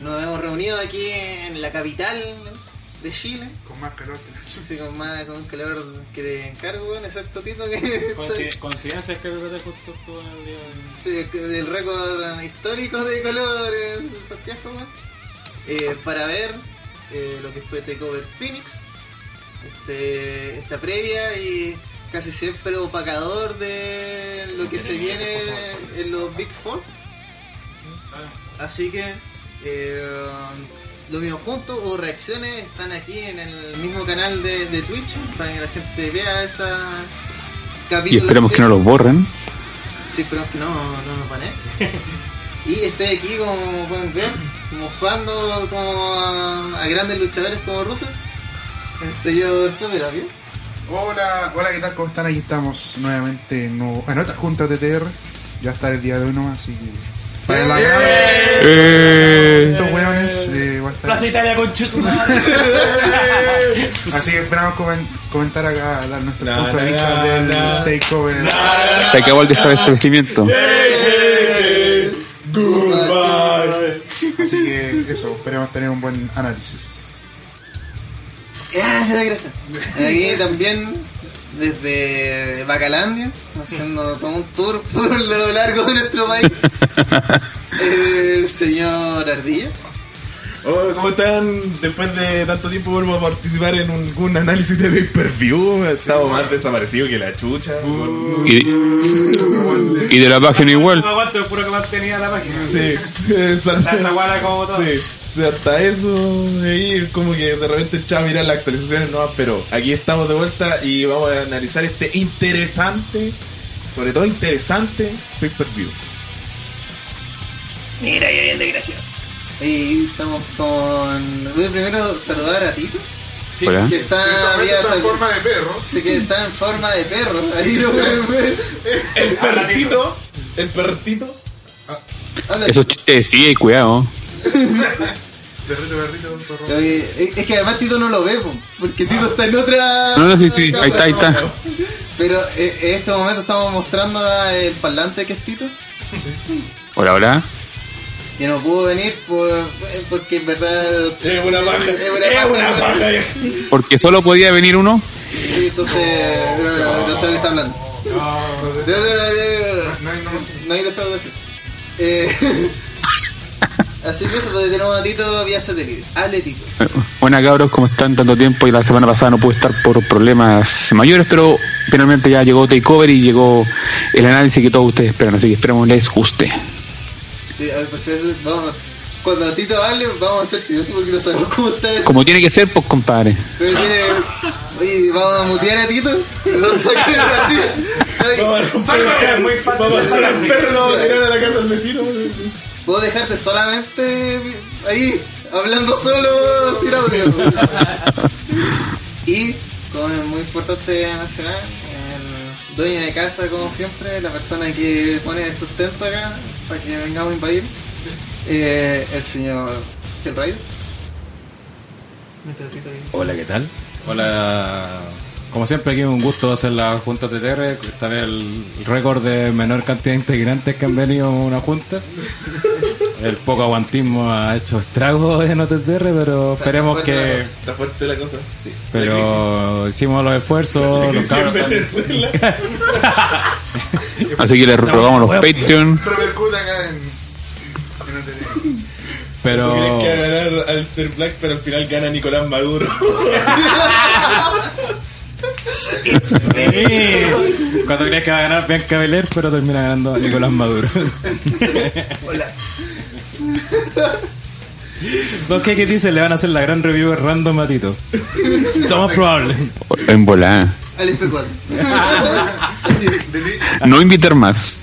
Nos hemos reunido aquí en la capital de Chile. Con más calor que la chucha. Sí, con más con un calor que te encargo, weón, excepto Tito que Coincid- Coincidencia es que te justo estuvo en el día de... Sí, del récord histórico de colores de Santiago, weón. Eh, para ver eh, lo que fue Takeover Phoenix, este, esta previa y casi siempre opacador de lo que se viene en los Big Four. Así que eh, lo mismo juntos o reacciones están aquí en el mismo canal de, de Twitch para que la gente vea esa Y capítulo esperemos que no los borren. Sí, esperemos que no, no nos baneen. y estoy aquí, como pueden ver, mofando como a, a grandes luchadores como Russo. El señor Pepe Tapia. Hola, hola, ¿qué tal? ¿Cómo están? Aquí estamos nuevamente en, nuevo- en otra junta TTR. Ya estar el día de hoy nomás, así que. Para la Eh, Estos weones eh. Plaza Italia con Así que esperamos comen- comentar acá dar nuestro Na, punto de vista del takeover. se acabó el desabastecimiento. Así que eso, esperemos tener un buen análisis. Gracias, gracias. Aquí también, desde Bacalandia, haciendo todo un tour por lo largo de nuestro país. El señor Ardilla. Oh, ¿Cómo están? Después de tanto tiempo vuelvo a participar en un análisis de pay-per-view. He estado más desaparecido que la chucha. Y, y de la página igual. No aguanto, puro que mantenía la página. Sí, esa- Tanta guara como todo. sí. Hasta eso, ahí como que de repente echaba a mirar las actualizaciones nuevas, pero aquí estamos de vuelta y vamos a analizar este interesante, sobre todo interesante, pay-per-view. Mira que bien desgraciado. Y estamos con. Voy a primero saludar a Tito, Sí. Hola. que está, Ciertamente había está en forma de perro. Sí, que está en forma de perro. Ahí lo pueden ver. El perrito, el perrito. Habla, Esos chistes, sí, cuidado. Perrito, perrito, perro. Oye, Es es que además Tito no lo ve, po, porque Tito está en otra. No, no, sí, sí, ahí está, ahí está. Pero eh, en este momento estamos mostrando el parlante que es Tito. Hola, hola. Que no pudo venir por, porque en verdad. Es una paja. Es una Es paja. una paja. Porque solo podía venir uno. Sí, entonces. No, no, no, no sé lo que está hablando. No, no, no, no, no, no. No hay, no. No hay defraudación. Eh, así que eso, pues tenemos a Tito vía satélite. Hable Tito. Eh, Buenas cabros, ¿cómo están? Tanto tiempo y la semana pasada no pude estar por problemas mayores, pero finalmente ya llegó Takeover y llegó el análisis que todos ustedes esperan, así que esperemos les guste. Sí, a ver, pues, eso, vamos, cuando Tito hable, vamos a ser silenciosos porque no sabemos cómo está eso. Como tiene que ser, pues compadre. Pero tiene. Oye, vamos a mutear a Tito. Lo saqué así. Muy fácil. Vamos a sacar al perro, lo vamos a tirar a la casa del vecino. Puedo dejarte solamente ahí, hablando solo, sin audio. y, como es muy importante mencionar, el dueño de casa, como siempre, la persona que pone el sustento acá para que vengamos a invadir, eh, el señor Hellrider. Hola, ¿qué tal? Hola. Como siempre, aquí un gusto hacer la junta TTR. Esta vez el récord de menor cantidad de integrantes que han venido a una junta. El poco aguantismo ha hecho estragos en OTTR, pero esperemos que. cosa. Está fuerte la cosa. Sí. Pero hicimos los esfuerzos. Los cabros están-. Así que les rogamos los Patreon. Pero. Quieren que va a ganar Alistair Black, pero al final gana Nicolás Maduro. Sí. Cuando creías que va a ganar Bianca Belair, pero termina ganando Nicolás Maduro. Hola. ¿Vos qué, qué dices? Le van a hacer la gran review random a Tito. Somos probables. En volada. Al F4. No invitar más.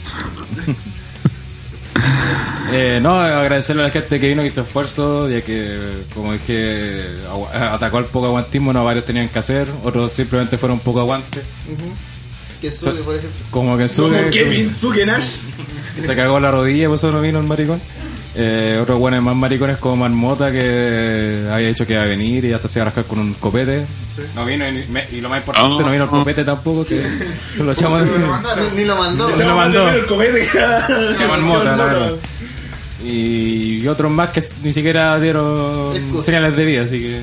Eh, no, agradecerle a la gente que vino y hizo esfuerzo, ya que, como dije, agua- atacó al poco aguantismo, no varios tenían que hacer, otros simplemente fueron poco aguante. Que sube, por ejemplo. Como que Como sube, Kevin Sukenash. se cagó la rodilla, por eso no vino el maricón. Eh, otros buenos más maricones como Marmota que había dicho que iba a venir y hasta se iba a rascar con un copete. No vino y, me- y lo más importante, Ah. no vino el copete tampoco, que que lo echamos Pero lo de... mandaron. Ni lo mandó. Se lo mandó. El que Que Marmota, la verdad. Y, y otros más que ni siquiera dieron señales de vida, así que...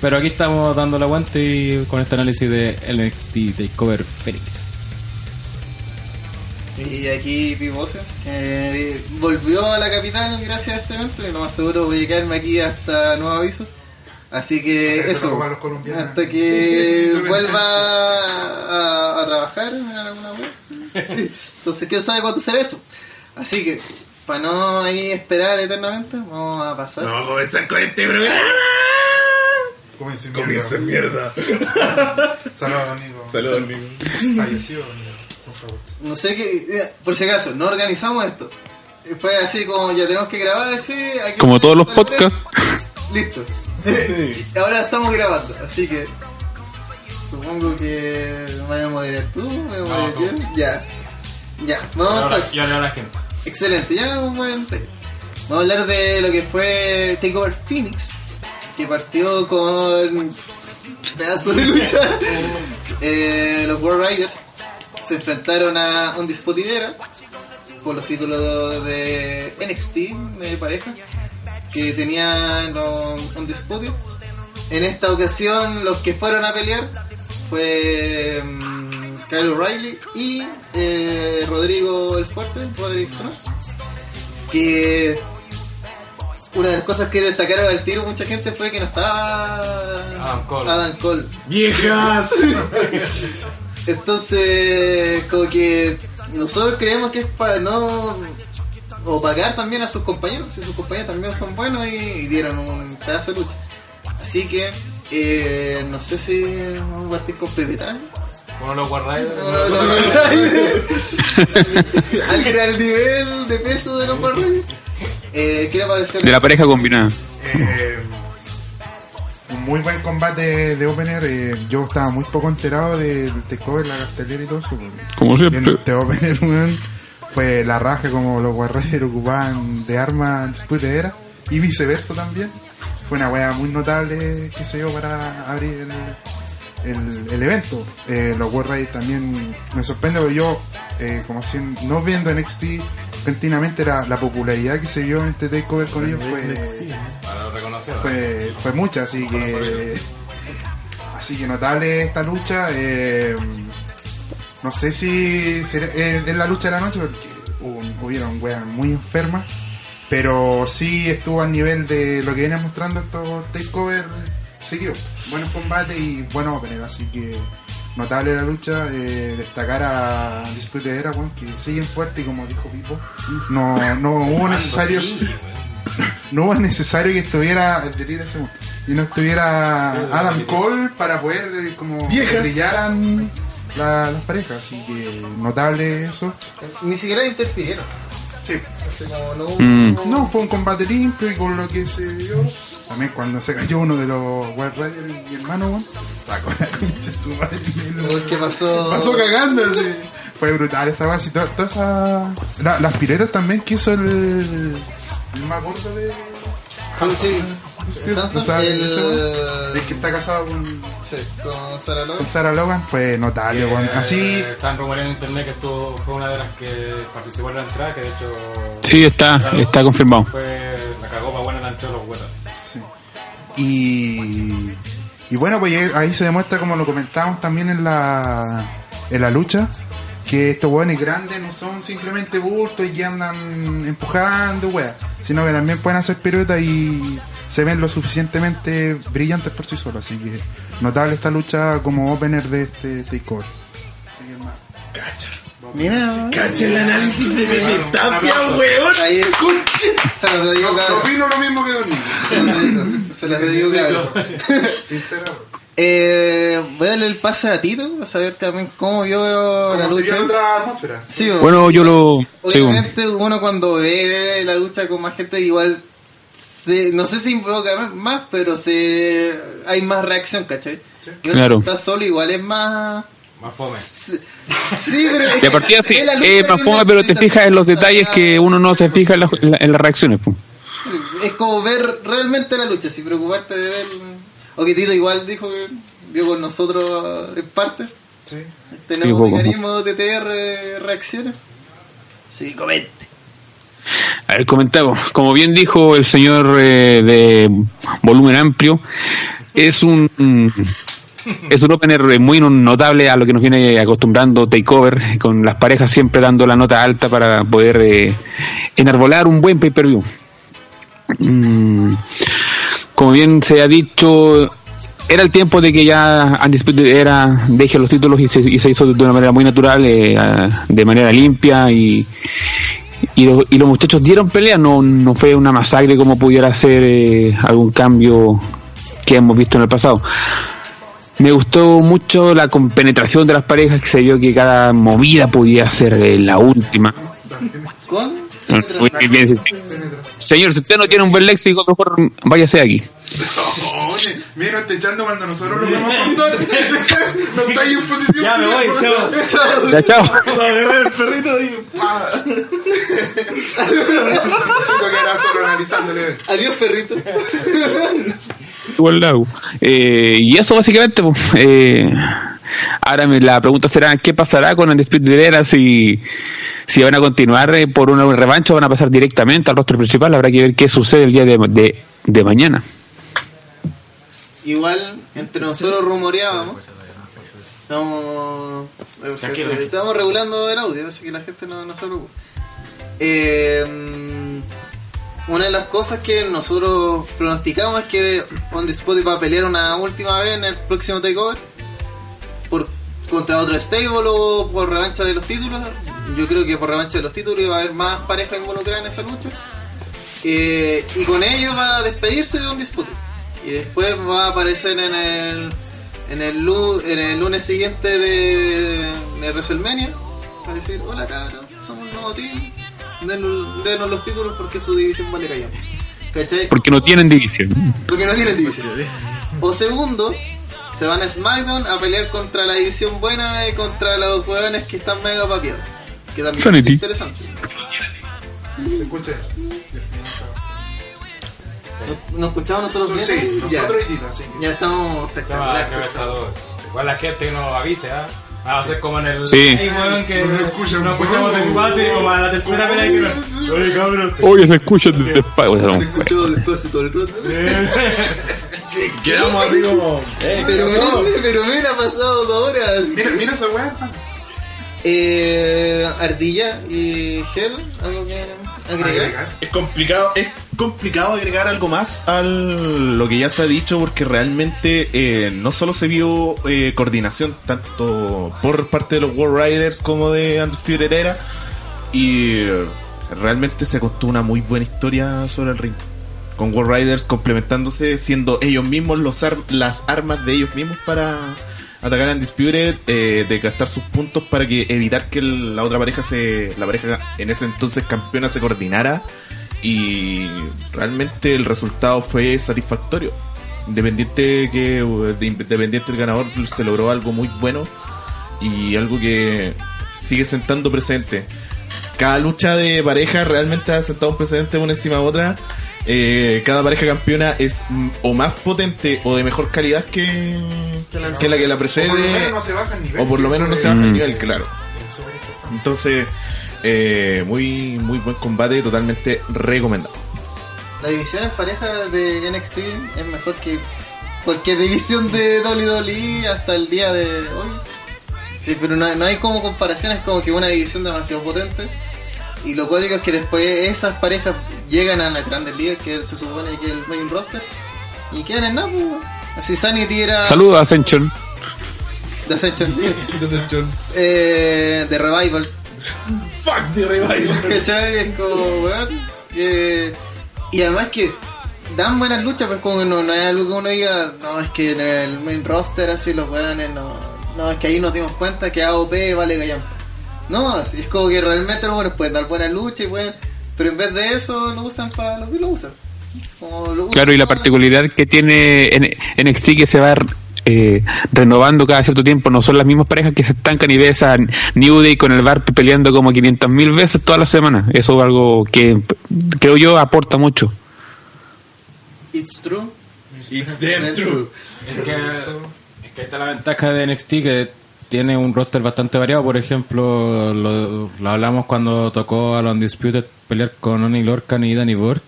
Pero aquí estamos dando la aguante y con este análisis de NXT Takeover Phoenix. Y aquí Pivocio, que volvió a la capital gracias a este evento y lo más seguro voy a quedarme aquí hasta nuevo aviso. Así que eso, hasta que vuelva a, a trabajar en alguna web. Entonces, ¿quién sabe cuándo será eso? Así que, para no ahí esperar eternamente, vamos a pasar. Vamos a comenzar con este programa. Comienza en Comienza en mierda. mierda. Saludos, amigo. Saludos, amigo. Fallecido, amigo. No sé qué, eh, por si acaso, no organizamos esto. Fue así como ya tenemos que grabar, sí. aquí- Como todos los podcasts. Listo. Ahora estamos grabando, así que supongo que me voy a moderar tú, me voy a moderar yo. Ya. Ya, vamos Ahora, entonces. y ahora la gente. Excelente, ya un buen tema. Vamos a hablar de lo que fue Takeover Phoenix, que partió con pedazo de lucha. Eh, los World Riders se enfrentaron a Undisputed Era por los títulos de NXT de pareja que tenían los Undisputed. En esta ocasión los que fueron a pelear fue mm, Kyle O'Reilly y eh, Rodrigo el Fuerte, Roderick Strong. Que una de las cosas que destacaron al tiro mucha gente fue que no estaba Adam Cole. Adam Cole. ¡Viejas! Entonces, como que nosotros creemos que es para no opacar también a sus compañeros, si sus compañeros también son buenos y, y dieron un pedazo de lucha. Así que, eh, no sé si vamos a partir con. Uno de los War Riders, No, no, los no. Alguien al nivel de peso de los Warriors. Eh, ¿Qué le pareció? De la pareja combinada. Eh, un muy buen combate de opener. eh, yo estaba muy poco enterado del takeover, la cartelera y todo eso. porque Como siempre. este opener, weón, fue la raja como los guarreros ocupaban de arma después de era y viceversa también. Fue una wea muy notable que se dio para abrir el, el, el evento. Eh, los War Raiders también me sorprende porque yo, eh, como si no viendo NXT continuamente, la, la popularidad que se dio en este takeover con ellos fue fue, fue mucha, así que así que notable esta lucha. eh, no sé si eh, es la lucha de la noche porque hubieron weas muy enfermas, pero sí estuvo al nivel de lo que vienen mostrando estos takeover seguidos. Buenos combates y buenos opener, así que notable la lucha. eh, destacar a Dispute Era, weón, que siguen fuerte y como dijo Pipo, no, no hubo necesario no hubo necesario que estuviera y no estuviera Adam Cole para poder eh, como Viejas. brillaran la- las parejas así que notable eso Ni siquiera interfirieron. sí no Mm. no fue un combate limpio y con lo que se dio también cuando se cayó uno de los Wild Riders mi hermano weón, sacó la concha de su madre que pasó. pasó cagando así. fue brutal esa weá así, toda- esa- la- las piletas también que hizo el el más gordo de O sea, el- el que está casado con, sí, con Sarah Logan. con Sarah Logan fue notable, weón. Eh, Así, Están rumoreando en internet que estuvo, fue una de las que participó en la entrada, que de hecho. Sí, está, está confirmado. Fue la cagó para buena la entrada de los huetas. Y, y bueno, pues ahí se demuestra, como lo comentábamos también en la, en la lucha, que estos weones grandes no son simplemente bultos y que andan empujando, weas, sino que también pueden hacer piruetas y se ven lo suficientemente brillantes por sí solos. Así que notable esta lucha como opener de este takeover. Hermano, Mira, Cacha el análisis de Pepe Tapia, weón. ahí es. Se los digo, cabrón. Opino lo mismo que Don. Se los digo, Se los digo, cabrón. Sinceramente. Eh, voy a darle el pase a Tito para saber también cómo vio la Como se vio lucha. otra atmósfera. Sí. Bueno, yo lo. Sí, bueno. Obviamente uno cuando ve la lucha con más gente igual se, no sé si invoca más, pero se hay más reacción, ¿cachai? Y uno Claro. está solo igual es más Más fome. se- Sí, pero De partida sí, es más fome, uno pero te fijas en los detalles que uno no se fija en, la- en la- en las reacciones. pues. Es como ver realmente la lucha, sin preocuparte de ver. O que Tito igual dijo que vio con nosotros en parte. Sí. Tenemos poco. mecanismo de TR reacciones. Sí, comente. A ver, comentamos. Como bien dijo el señor eh, de volumen amplio, es un es un opener muy notable a lo que nos viene acostumbrando Takeover, con las parejas siempre dando la nota alta para poder eh, enarbolar un buen pay-per-view. Mm, como bien se ha dicho, era el tiempo de que ya Undisputed era deje los títulos y se, y se hizo de una manera muy natural, eh, de manera limpia y, y, y los muchachos dieron pelea, no, no fue una masacre como pudiera ser eh, algún cambio que hemos visto en el pasado. Me gustó mucho la compenetración de las parejas, que se vio que cada movida podía ser eh, la última. ¿Con? Muy bien, sí, sí. Señor, si usted no tiene un buen léxico, mejor váyase de aquí. Oye, mira, no estoy echando cuando nosotros lo vamos a contar. no está ahí en posición. Ya me voy, chao. Ya, chao. agarré el perrito y. Adiós, perrito. Igual. Eh, y eso básicamente, pues, eh, ahora me- la pregunta será, ¿qué pasará con Undisputed Era si, si van a continuar eh, por una revancha o van a pasar directamente al rostro principal? Habrá que ver qué sucede el día de, de, de mañana. Igual, entre nosotros rumoreábamos. Estamos, Tranquilo. estamos regulando el audio, así que la gente no, no se preocupe. Eh, una de las cosas que nosotros pronosticamos es que On The Spot va a pelear una última vez en el próximo takeover por contra otro stable o por revancha de los títulos. Yo creo que por revancha de los títulos iba a haber más parejas involucradas en esa lucha. Eh, y con ello va a despedirse de On Dispute. Y después va a aparecer en el en el, en el lunes siguiente de, de WrestleMania. Para decir, hola cabrón, somos un nuevo team. Den- Denos los títulos porque su división vale callar. ¿Cachai? Porque no tienen división. Porque no tienen división. O segundo, se van a SmackDown a pelear contra la división buena y contra los hueones que están mega papiados. Que también Sanity. es interesante. Se escucha. ¿Nos, escuchamos nosotros bien? Sí, ya. nosotros y Tita, sí. Ya estamos. Igual la gente que nos avise, ¿ah? Ah, va a ser como en el. Sí. Ey, weón, que No se escuchan, escuchamos weón. despacio y como a la tercera pelea que nos. Oye, cabrón. Oye, se escucha desde Te he escuchado después todo el rato. Quedamos así como. eh, Pero, me, pero me ha pasado dos horas. Mira, mira esa weá. Eh, Ardilla y Gel, algo que agregar. Es complicado, es complicado agregar algo más a lo que ya se ha dicho porque realmente eh, no solo se vio eh, coordinación tanto por parte de los World Riders como de Undisputed Era y realmente se contó una muy buena historia sobre el ring con World Riders complementándose siendo ellos mismos los ar- las armas de ellos mismos para atacar a Undisputed eh, de gastar sus puntos para que evitar que la otra pareja se la pareja en ese entonces campeona se coordinara. Y realmente el resultado fue satisfactorio. Independiente que de- independiente el ganador se logró algo muy bueno y algo que sigue sentando presente cada lucha de pareja realmente ha sentado un precedente una encima de otra Eh, cada pareja campeona es o más potente o de mejor calidad que, que la que la precede O por lo menos no se baja el nivel. o por lo que menos no eso se es- baja el nivel claro entonces eh, muy muy buen combate totalmente recomendado La división en pareja de NXT es mejor que cualquier división de WWE hasta el día de hoy. Sí, pero no, no hay como comparaciones como que una división demasiado potente. Y lo cuático es que después esas parejas llegan a las grandes ligas, que se supone que es el main roster, y quedan en nada. pues. Así Sanity era Saludos, Ascension. de Ascension, eh, de Revival. fuck the revival ¿Cachai? Es como, weón. eh, y además que dan buenas luchas, pues como que no, no hay algo que uno diga, no, es que en el main roster así los weones no, no, es que ahí nos dimos cuenta que AOP vale gallampa. No, así es como que realmente los buenos pueden dar buenas luchas y pueden, pero en vez de eso lo usan para lo que lo usan. Como lo usan Claro, y la particularidad que tiene en NXT que se va eh, renovando cada cierto tiempo, no son las mismas parejas que se estancan y ves a New Day con el Bar peleando como 500 mil veces todas las semanas. Eso es algo que creo yo aporta mucho. It's true. It's damn true. Es que, es que ahí está la ventaja de NXT que tiene un roster bastante variado. Por ejemplo, lo, lo hablamos cuando tocó a los Undisputed pelear con Oni Lorcan y Danny Burt.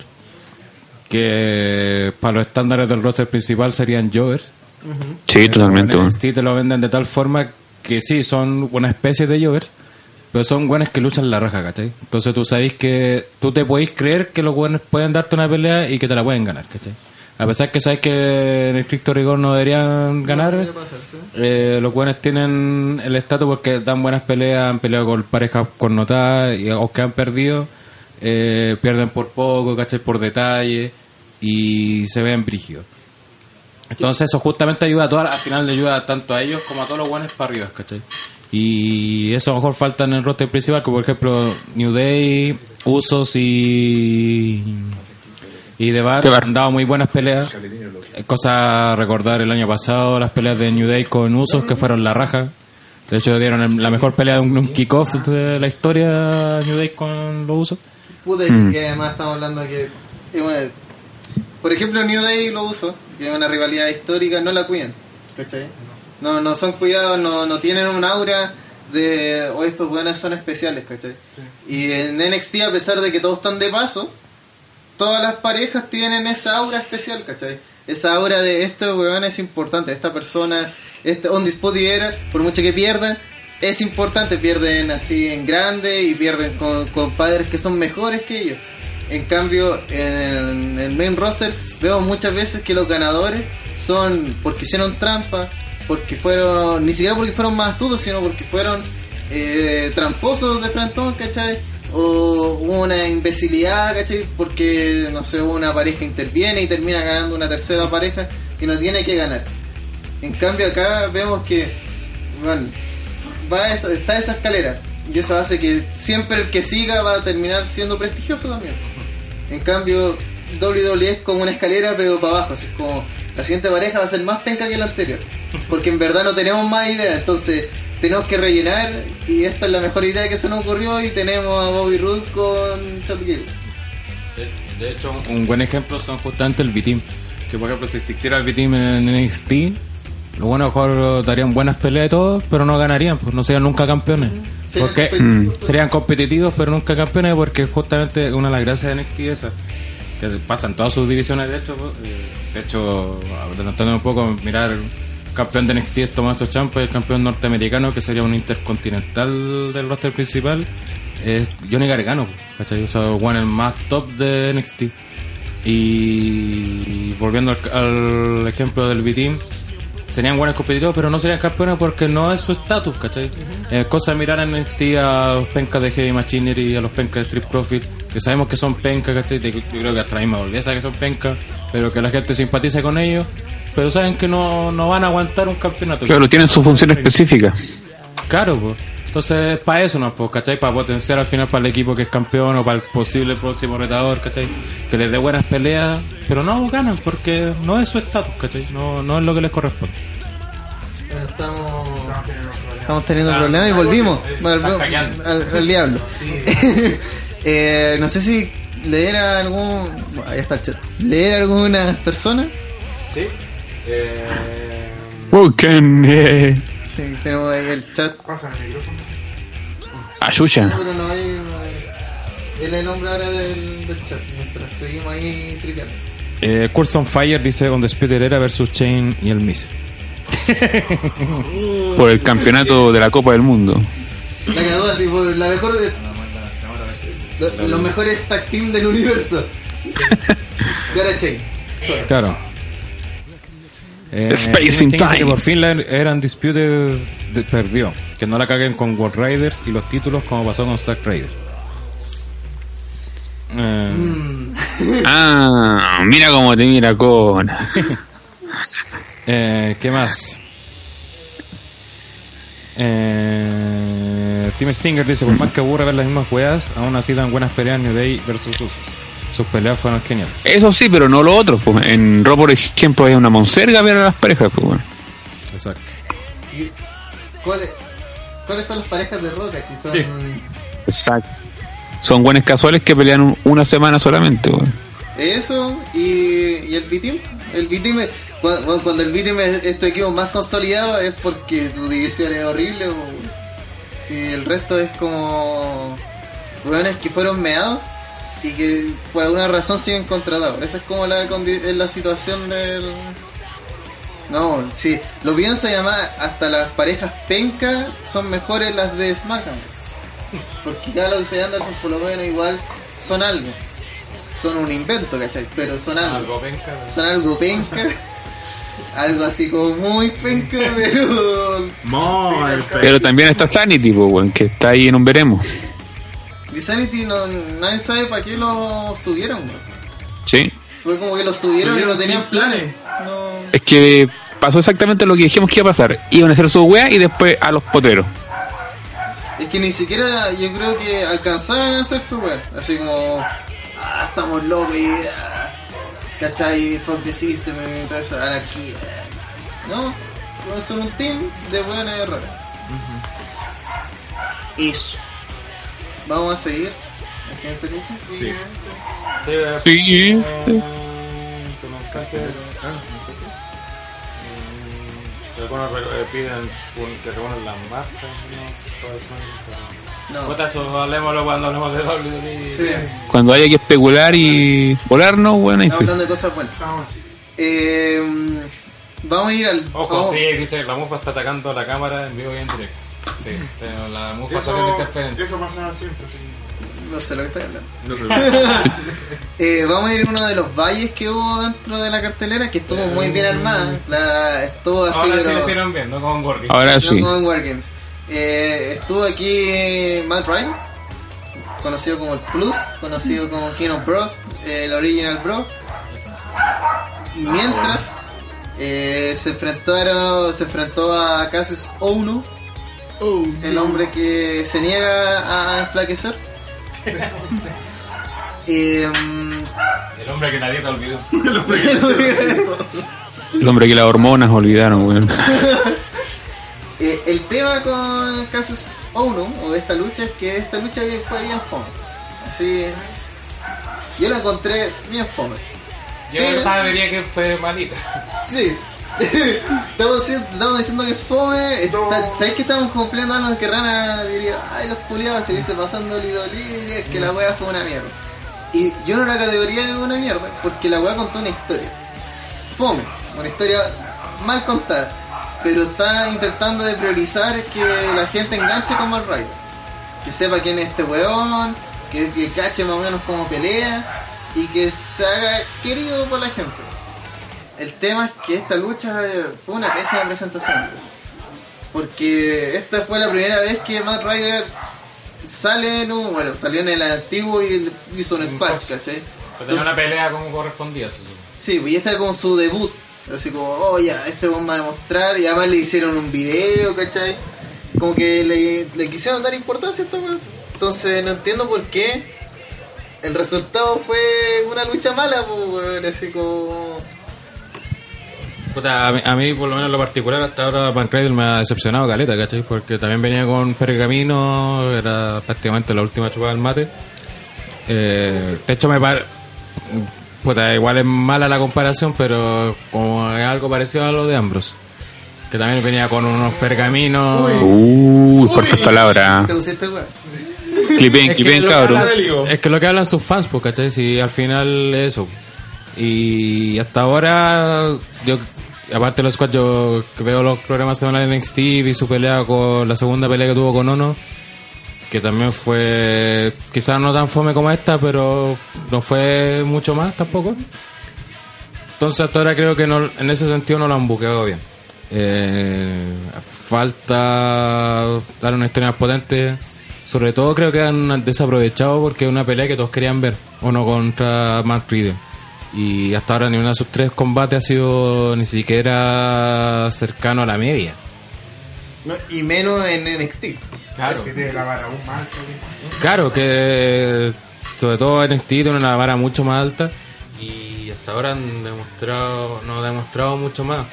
Que para los estándares del roster principal serían Jovers. Sí, totalmente. En te lo venden de tal forma que sí, son una especie de Jovers. Pero son buenos que luchan la raja, ¿cachai? Entonces tú sabéis que tú te podéis creer que los buenos pueden darte una pelea y que te la pueden ganar, ¿cachai? A pesar que sabes que en el estricto rigor no deberían ganar, eh, los buenos tienen el estatus porque dan buenas peleas, han peleado con parejas connotadas, y, o que han perdido, eh, pierden por poco, ¿cachai? Por detalle y se ven brígidos. Entonces eso justamente ayuda a todas, al final le ayuda tanto a ellos como a todos los buenos para arriba, ¿cachai? Y eso a lo mejor falta en el roster principal, como por ejemplo New Day, Usos y... Y The Bar han dado muy buenas peleas. Es cosa a recordar el año pasado las peleas de New Day con Usos que fueron la raja. De hecho dieron el- la mejor pelea de un, un kickoff de la historia New Day con los Usos. Puta, Mm. que además estamos hablando de que es una... Por ejemplo, New Day lo uso, que es una rivalidad histórica, no la cuidan, ¿cachai? No, no son cuidados, no, no tienen un aura de, o estos buenos son especiales, ¿cachai? Y en NXT, a pesar de que todos están de paso, todas las parejas tienen esa aura especial, ¿cachai? Esa aura de este weón es importante, esta persona, este on era, por mucho que pierdan, es importante, pierden así en grande y pierden con, con padres que son mejores que ellos. En cambio, en el main roster veo muchas veces que los ganadores son porque hicieron trampa, porque fueron, ni siquiera porque fueron más astutos, sino porque fueron eh, tramposos de frentón, ¿cachai? O una imbecilidad, ¿cachai? Porque, no sé, una pareja interviene y termina ganando una tercera pareja que no tiene que ganar. En cambio acá vemos que, bueno, va esa- está esa escalera y eso hace que siempre el que siga va a terminar siendo prestigioso también. En cambio, WWE es como una escalera pero para abajo, así como la siguiente pareja va a ser más penca que la anterior, porque en verdad no tenemos más idea, entonces tenemos que rellenar y esta es la mejor idea que se nos ocurrió y tenemos a Bobby Roode con Chad Gable. De, de hecho, un buen ejemplo son justamente el B-Team. Que por ejemplo, si existiera el B-Team en NXT, los buenos mejor darían buenas peleas y todo, pero no ganarían, pues no serían nunca campeones. Serían Porque competitivos. serían competitivos, pero nunca campeones, porque justamente una de las gracias de NXT es esa. Que pasan todas sus divisiones, de hecho. pues, eh, De hecho, adelantando un poco, mirar campeón de NXT es Tommaso Ciampa y el campeón norteamericano, que sería un intercontinental del roster principal, es Johnny Gargano, ¿cachai? O sea, one el más top de NXT. Y volviendo al, al ejemplo del B-Team, serían buenos competitivos, pero no serían campeones porque no es su estatus, ¿cachai? Es cosa de mirar en NXT a los pencas de Heavy Machinery y a los pencas de Street Profit, que sabemos que son pencas, ¿cachai? Yo creo que hasta la misma sabe que son pencas, pero que la gente simpatiza con ellos, pero saben que no, no van a aguantar un campeonato. Claro, tienen su función específica. Claro, pues. Entonces, para eso no, pues, ¿cachai? Para potenciar al final para el equipo que es campeón o para el posible próximo retador, ¿cachai? Que les dé buenas peleas, pero no ganan porque no es su estatus, ¿cachai? No, no es lo que les corresponde. Bueno, estamos, estamos teniendo problemas y volvimos hackeando. al, al diablo. Eh, no sé si leer a algún. Ahí está el chat. Leer a algunas personas. Sí. Eh, Woken, eh, Sí, tenemos ahí el chat. Pasa el micrófono. Ayuya. No, pero no hay. Él el nombre ahora del, del chat. Mientras seguimos ahí tripeando. Eh, Curse on Fire dice On the Spider Era versus Chain y el Miss. Por el campeonato de la Copa del Mundo. La cagó así, por la mejor de. Lo- los mejores tag team del universo. Gara Chain. Claro. Eh, Space in Time. Que por fin la era Undisputed de- perdió. Que no la caguen con World Raiders y los títulos como pasó con Zack Raiders. Eh, Ah, mira cómo te mira Cona. eh, ¿Qué más? Eh, Team Stinger dice, por más que aburre ver las mismas weas, aún así dan buenas peleas New Day versus Usos. Sus peleas fueron geniales. Eso sí, pero no lo otro. Pues. En Raw, por ejemplo, es una monserga ver a las parejas. Pues, bueno. Exacto. Y- ¿Cuáles, ¿Cuáles son las parejas de Roca? Que son... Sí. Exacto. Son buenos casuales que pelean un- una semana solamente, weón. Eso y, y el B-Team. El B-Team, cuando, el B-Team es, es tu equipo más consolidado es porque tu división es horrible. O, si el resto es como hueones que fueron meados y que por alguna razón siguen contratados. Esa es como la, la situación del... No, sí, lo pienso llamar hasta las parejas penca son mejores las de SmackDown. Porque Gallows y Anderson por lo menos igual son algo. Son un invento, ¿cachai? Pero son algo. Algo penca. Son algo penca. algo así como muy penca, pero... Muy Pero también está Sanity, pues, weón, que está ahí en un veremos. Insanity no, nadie sabe para qué lo subieron, güey. Sí. Fue como que lo subieron, y no tenían planes. No. Es que pasó exactamente lo que dijimos que iba a pasar. Iban a hacer su wea y después a los poteros. Es que ni siquiera yo creo que alcanzaron a hacer su web. Así como, ah, estamos locos y, ah, ¿cachai? Fuck the system y toda esa anarquía. No, son un team de buenas y errores. Eso. Vamos a seguir. ¿La siguiente lucha? Sí. Sí. Algunos eh, piden que reúnan las máscaras. ¿no? Hablemoslo cuando hablemos de WWE. Sí. Cuando haya que especular y volarnos, bueno. Hablando de cosas buenas. Eh, vamos a ir al. Ojo, vamos- sí, dice, la mufa está atacando la cámara en vivo y en directo. Sí, te- la mufa está haciendo Eso, interferencia. eso pasa siempre, sí. No sé lo que estoy hablando. No sé. Eh, vamos a ir a uno de los valles que hubo dentro de la cartelera que estuvo muy bien armada. La, estuvo así, Ahora sí pero- lo hicieron bien, no como en Gordy. Ahora no sí. como en Wargames. Eh, estuvo aquí Matt Ryan, conocido como el Plus, conocido como King of Bros, el Original Bro. Mientras eh, se enfrentaron, se enfrentó a Cassius Ono, el hombre que se niega a enflaquecer. Eh, El hombre que nadie te olvidó. El hombre que las hormonas olvidaron, weón. Eh, el tema con Casus Ono, o de esta lucha, es que esta lucha fue bien fome. Así. Yo la encontré bien fome. Yo de verdad diría que fue malita. Sí. estamos, diciendo, estamos diciendo que fome. Está- ¿Sabéis que estamos cumpliendo algo que Rana diría? Ay, los culiados se hubiese pasando el idolí, es que la wea fue una mierda. Y yo no la categoría de una mierda, porque la wea contó una historia. Fome, una historia mal contada. Pero está intentando de priorizar que la gente enganche con Mal Rider. Que sepa quién es este weón, que, que cache más o menos cómo pelea y que se haga querido por la gente. El tema es que esta lucha eh, fue una pésima presentación. Porque esta fue la primera vez que Matt Ryder sale en un. Bueno, salió en el antiguo y hizo un spark, ¿cachai? Pero tenía Entonces- una pelea como correspondía, supone. Sí, pues y este era como su debut. Así como, oh ya, este va a demostrar. Y además le hicieron un video, ¿cachai? Como que le, le quisieron dar importancia a esta weá. Entonces no entiendo por qué el resultado fue una lucha mala, pues, weón, así como. Puta, a, mí, a mí, por lo menos en lo particular, hasta ahora Van Cradle me ha decepcionado caleta, ¿cachai? Porque también venía con Pergamino, era prácticamente la última chupada del mate. Eh, de hecho, me parece... Puta, igual es mala la comparación, pero como es algo parecido a lo de Ambrose. Que también venía con unos pergaminos... Uy, fuertes palabras. Clipen, Es que, clipen, cabrón. es que lo que hablan sus fans, pues, ¿cachai? Si al final es eso. Y hasta ahora, yo, aparte los squads, yo veo los programas semanales de NXT, vi su pelea con la segunda pelea que tuvo con Ono, que también fue, quizás no tan fome como esta, pero no fue mucho más tampoco. Entonces hasta ahora creo que no, en ese sentido no lo han buqueado bien. Eh, falta dar una historia más potente. Sobre todo creo que han desaprovechado porque es una pelea que todos querían ver. Uno contra Matt Riddle. Y hasta ahora ni uno de sus tres combates ha sido ni siquiera cercano a la media. No, y menos en NXT. Claro. Que te la vara aún más alta que- Claro que sobre todo NXT tiene una vara mucho más alta y hasta ahora han demostrado, no ha demostrado mucho más.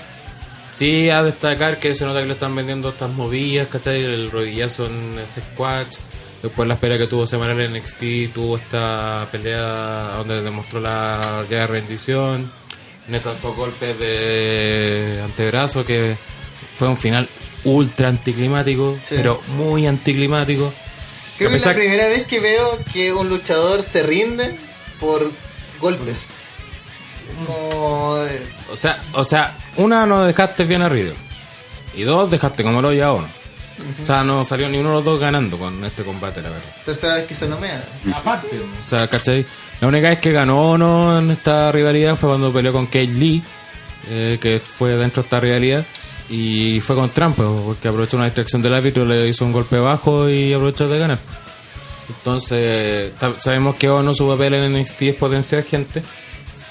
Sí, a destacar que se nota que le están vendiendo estas movidas, ¿cachai? El rodillazo en este squash. Después la espera que tuvo semanal en NXT, tuvo esta pelea donde demostró la ya rendición. En estos dos golpes de antebrazo que fue un final ultra anticlimático, Sí. pero muy anticlimático. Creo que es la primera vez que veo que un luchador se rinde por golpes. Como... eh, O sea, o sea, una no dejaste bien a Riddle. Y dos dejaste como lo ya uno. O sea, no salió ni uno de los dos ganando con este combate, la verdad. tercera vez que se nomea. Aparte, o sea, ¿cachai? La única vez que ganó Ono en esta rivalidad fue cuando peleó con Kate Lee, eh, que fue dentro de esta rivalidad. Y fue con trampa, porque aprovechó una distracción del árbitro, le hizo un golpe bajo y aprovechó de ganar. Entonces, sabemos que Ono su papel en NXT es potenciar gente,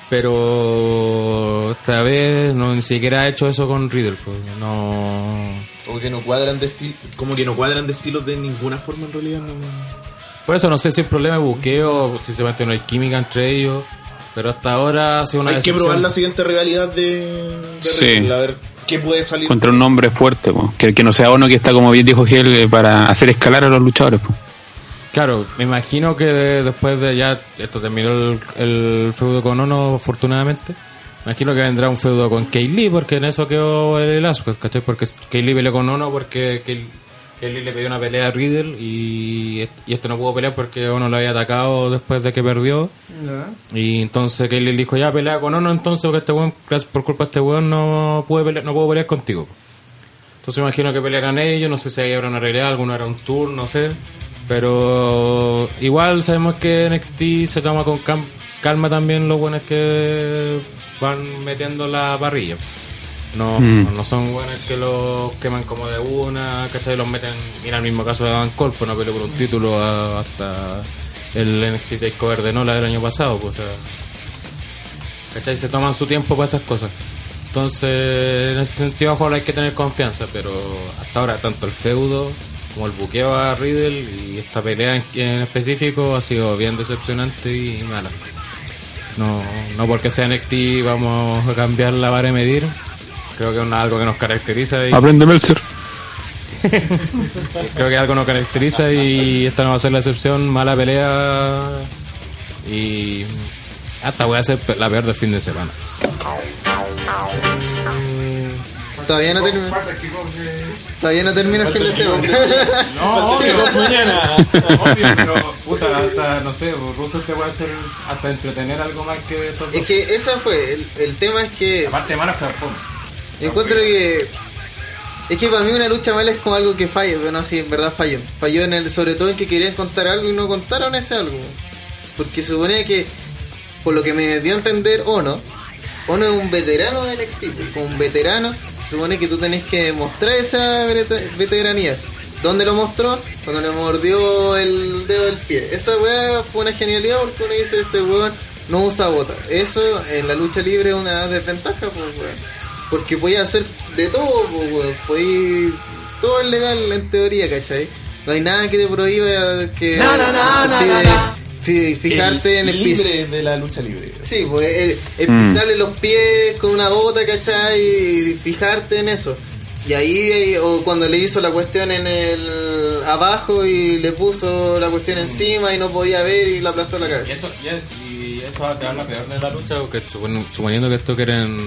pero esta vez no ni siquiera ha hecho eso con Riddle, pues, no... Como que no cuadran de estilo, como que no cuadran de estilos de ninguna forma en realidad. No. Por eso no sé si el problema es buqueo, si se mantiene no hay química entre ellos, pero hasta ahora ha sido una Hay que probar la siguiente rivalidad de, de Sí. Riddle, a ver qué puede salir. Contra un hombre fuerte, po. Que, que no sea uno que está, como bien dijo Gel, eh, para hacer escalar a los luchadores. po. Claro, me imagino que después de ya, esto terminó el, el feudo con Ono, afortunadamente. Imagino que vendrá un feudo con Kaylee, porque en eso quedó el lazo, pues, ¿cachai? Porque Kaylee peleó con Ono porque Kay- Kaylee le pidió una pelea a Riddle y, y este no pudo pelear porque Ono lo había atacado después de que perdió. Y entonces Kaylee le dijo, ya pelea con Ono entonces porque este weón, por culpa de este weón no pude pelear, no puedo pelear contigo. Entonces imagino que pelearán ellos, no sé si ahí habrá una realidad, alguno hará un tour, no sé. Pero igual sabemos que NXT se toma con cam- calma también los buenos que van metiendo la parrilla. No, Mm. no son buenos que los queman como de una, ¿cachai? Los meten, mira el mismo caso de Adam Cole, pues no peleó por un título a- hasta el NXT Takeover de Nola del año pasado, pues o sea, ¿cachai? Se toman su tiempo para esas cosas. Entonces, en ese sentido, ojalá hay que tener confianza, pero hasta ahora, tanto el feudo como el buqueo a Riddle y esta pelea en, en específico ha sido bien decepcionante y mala. No, no porque sea NXT vamos a cambiar la vara de medir. Creo que es algo que nos caracteriza y Aprende Meltzer. creo que algo nos caracteriza y esta no va a ser la excepción. Mala pelea y hasta voy a ser la peor del fin de semana. Todavía no termina. Todavía no termina el fin de semana. No, obvio, mañana. Obvio, pero puta, hasta, no sé, Russo te puede hacer hasta entretener algo más que estos Es que ese fue. El, el tema es que. Aparte, mala fue al fondo. Encuentro que. Es que para mí una lucha mala es como algo que falla, pero no, sí, en verdad falló. Falló en el, sobre todo en que querían contar algo y no contaron ese algo. Porque se suponía que, por lo que me dio a entender Ono, Ono es un veterano de NXT, como un veterano, se supone que tú tenés que demostrar esa vete- veteranía. ¿Dónde lo mostró? Cuando le mordió el dedo del pie. Esa weá fue una genialidad porque uno dice, este weón no usa bota. Eso en la lucha libre es una desventaja, pues weón. Porque podía hacer de todo, pues weón. Podía- Todo es legal en teoría, ¿cachai? No hay nada que te prohíba que... Fijarte en el piso. libre de la lucha libre. Sí, pues el, el Mm. pisarle los pies con una bota, ¿cachai? Y fijarte en eso. Y ahí, o cuando le hizo la cuestión en el abajo y le puso la cuestión encima y no podía ver y le aplastó la Y cabeza. eso, y, y eso te habla peor de la lucha, porque supon- suponiendo que esto quieren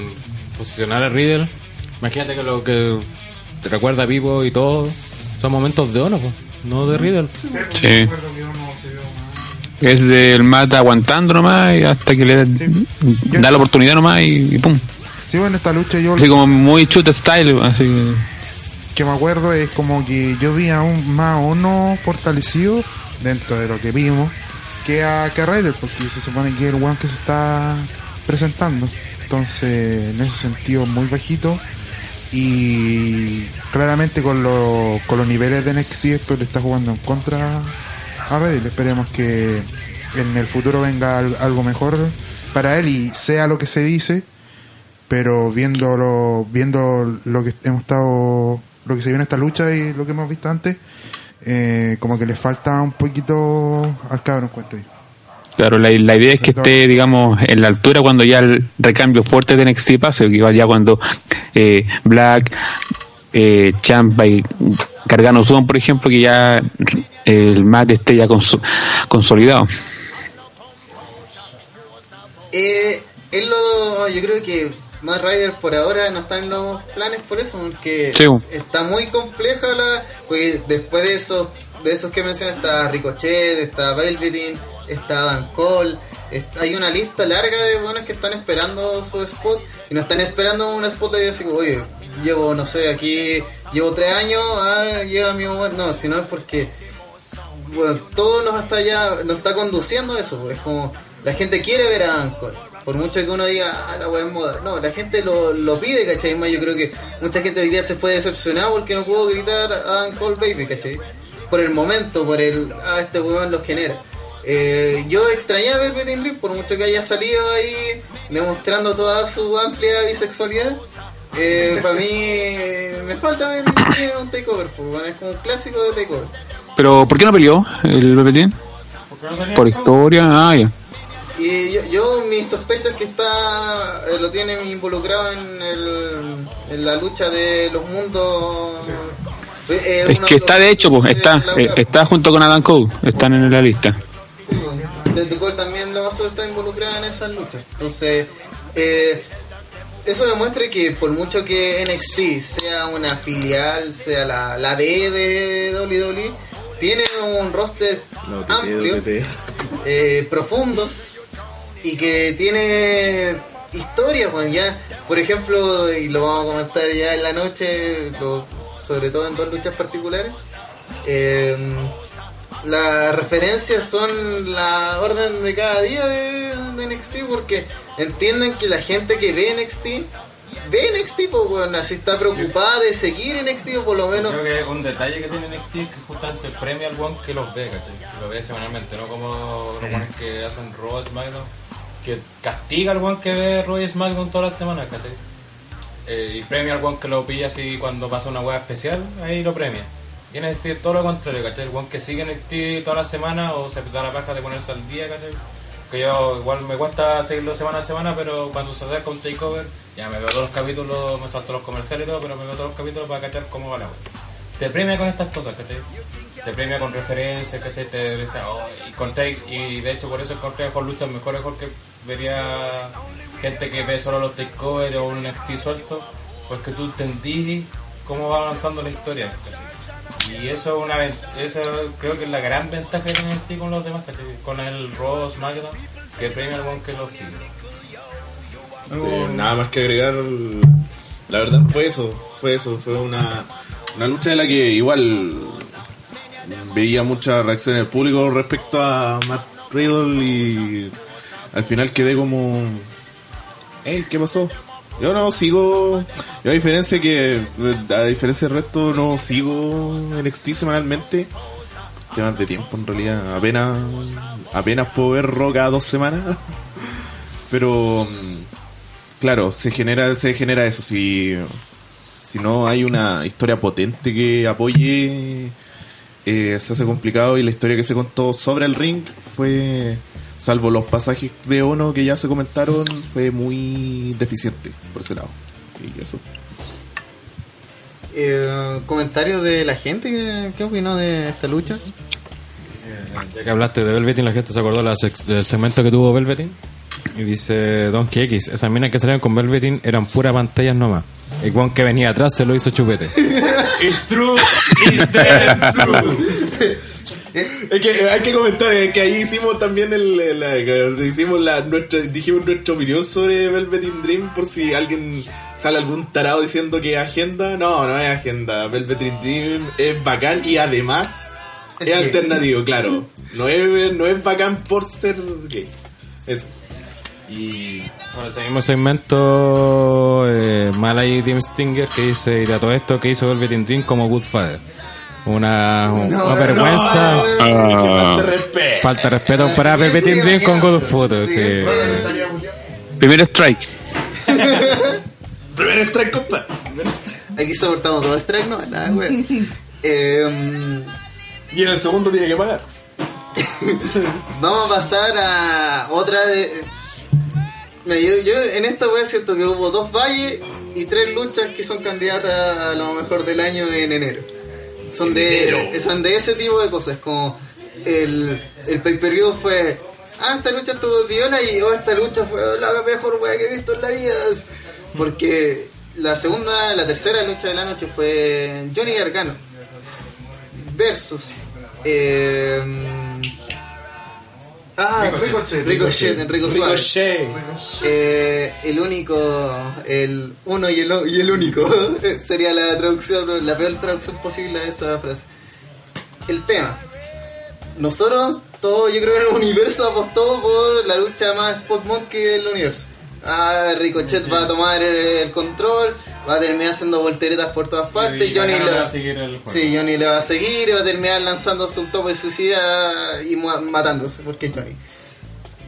posicionar a Riddle, imagínate que lo que te recuerda a Pipo y todo son momentos de Ono, no de Riddle. Sí. Es del mata aguantando nomás y hasta que le da la oportunidad nomás y, y pum. Sí, bueno, esta lucha yo Así como muy shoot style, así. que me acuerdo es como que yo vi aún más o no fortalecido dentro de lo que vimos que a, a Ryder, porque se supone que es el one que se está presentando. Entonces, en ese sentido, muy bajito. Y claramente con, los con los niveles de NXT esto le está jugando en contra a Ryder. Esperemos que en el futuro venga al- algo mejor para él y sea lo que se dice pero viendo lo, viendo lo que hemos estado lo que se vio en esta lucha y lo que hemos visto antes eh, como que le falta un poquito al cabro encuentro yo Claro, la, la idea es que esté, digamos, en la altura cuando ya el recambio fuerte de NXT pase, que ya cuando eh, Black, eh, Champa y Gargano suban, por ejemplo, que ya el match esté ya cons- consolidado. Eh, es lo, yo creo que Matt Rider por ahora no está en los planes por eso, porque Sí. está muy compleja la, porque después de esos, de esos que mencioné está Ricochet, está Velveteen, está Dan Cole, hay una lista larga de buenos que están esperando su spot y no están esperando un spot de ellos así como, oye, llevo, no sé, aquí llevo tres años, ah, llega mi momento, no, sino es porque bueno, todo nos hasta ya nos está conduciendo a eso, pues, es como la gente quiere ver a Dan Cole. Por mucho que uno diga, ah, la weá es moda. No, la gente lo, lo pide, ¿cachai? Más yo creo que mucha gente hoy día se fue decepcionada porque no pudo gritar a Cole Baby, ¿cachai? Por el momento, por el, ah, este weón lo genera. Eh, yo extrañé a Velvet Dream por mucho que haya salido ahí demostrando toda su amplia bisexualidad. Eh, para mí me falta ver un takeover, bueno, es como un clásico de takeover. Pero, ¿por qué no peleó el Velveteen? Por historia, ah, ya. Y yo, yo mi sospecha es que está eh, lo tiene involucrado en, el, en la lucha de los mundos. Eh, eh, Es que está de hecho, pues, está, la- eh, está junto con Adam Cole, están en la lista. Sí, pues, Desde Cole también lo más está involucrada en esas luchas. Entonces, eh, eso demuestra que por mucho que NXT sea una filial, sea la, la B de WWE, tiene un roster No, amplio, eh, profundo y que tiene historia, pues ya, por ejemplo, y lo vamos a comentar ya en la noche, lo- sobre todo en dos luchas particulares. eh, las referencias son la orden de cada día de, de NXT porque entienden que la gente que ve NXT ve NXT, pues bueno, así está preocupada de seguir NXT o por lo menos Creo que un detalle que tiene NXT es que justamente premia al one que los ve, ¿cachai? Que lo ve semanalmente, no como los ones que hacen Raw SmackDown, que castiga al one que ve Raw y SmackDown todas las semanas, ¿cachai? Eh, y premia al one que lo pilla así cuando pasa una web especial, ahí lo premia. Y NXT todo lo contrario, ¿cachai? El one que sigue NXT toda la semana o se da la paja de ponerse al día, ¿cachai? Yo igual me cuesta seguirlo semana a semana, pero cuando se un takeover, ya me veo todos los capítulos, me salto los comerciales y todo, pero me veo todos los capítulos para cachar cómo va la web. Te premia con estas cosas, ¿cachai? Te premia con referencias, ¿cachai? Te oh, y, conté- y de hecho por eso encontré con luchas mejores porque vería gente que ve solo los takeovers o un NXT suelto, porque tú entendí cómo va avanzando la historia. Y eso es una eso creo que es la gran ventaja que tiene NXT con los demás, ¿cachai? Con el Raw SmackDown, que premia al one que lo sigue. Este, nada más que agregar. La verdad fue eso, fue eso, fue una, una lucha de la que igual veía mucha reacción del público respecto a Matt Riddle y al final quedé como, hey, ¿qué pasó? Yo no sigo, yo a diferencia que, a diferencia del resto, no sigo NXT semanalmente. Temas de tiempo en realidad, apenas, apenas puedo ver Raw cada dos semanas. Pero mm, claro, se genera, se genera eso. Si, si no hay una historia potente que apoye, eh, se hace complicado. Y la historia que se contó sobre el ring fue, salvo los pasajes de Ono que ya se comentaron, fue muy deficiente por ese lado. Y eso. eh, comentarios de la gente, ¿qué, opinó de esta lucha? Ya que hablaste de Velveteen, la gente se acordó del segmento que tuvo Velveteen. Y dice Donkey X, esas minas que salían con Velveteen eran pura pantallas nomás. El Juan que venía atrás se lo hizo chupete. It's true, it's dead true. Es que hay que comentar es que ahí hicimos también el, hicimos la nuestra dijimos nuestra opinión sobre Velveteen Dream por si alguien sale algún tarado diciendo que es agenda, no, no es agenda, Velveteen Dream es bacán y además es, alternativo, claro. No es no es bacán por ser gay. Eso. Y sobre ese mismo segmento, eh, Malay Tim Stinger que dice, y de todo esto que hizo Velveteen Dream como Good Una, una vergüenza. Ah. Falta de respeto. Falta de respeto para Velveteen Dream con Good Photo. Sí. Primer strike. Primer strike, compa. Aquí soportamos todo strike, no, nada, güey. Eh, Y en el segundo tiene que pagar. Vamos a pasar a otra de. Yo, yo en esta wea siento que hubo dos valles y tres luchas que son candidatas a lo mejor del año en enero. Son de, son de ese tipo de cosas, como el, el pay per view fue. Ah, esta lucha estuvo viola y oh, esta lucha fue la mejor wea que he visto en la vida. Porque la segunda, la tercera lucha de la noche fue Johnny Gargano versus. eh, ah, Ricochet. Ricochet, Enrico. Ricochet. Eh, el único, el uno y el, y el único sería la traducción, la peor traducción posible de esa frase. El tema. Nosotros, todos, yo creo en el universo apostó por la lucha más spot monkey del universo. Ah, Ricochet va a tomar el, control, va a terminar haciendo volteretas por todas partes. Y Johnny le va a seguir el juego. Sí, Johnny le va a seguir y va a terminar lanzándose un topo de suicida y matándose, porque Johnny.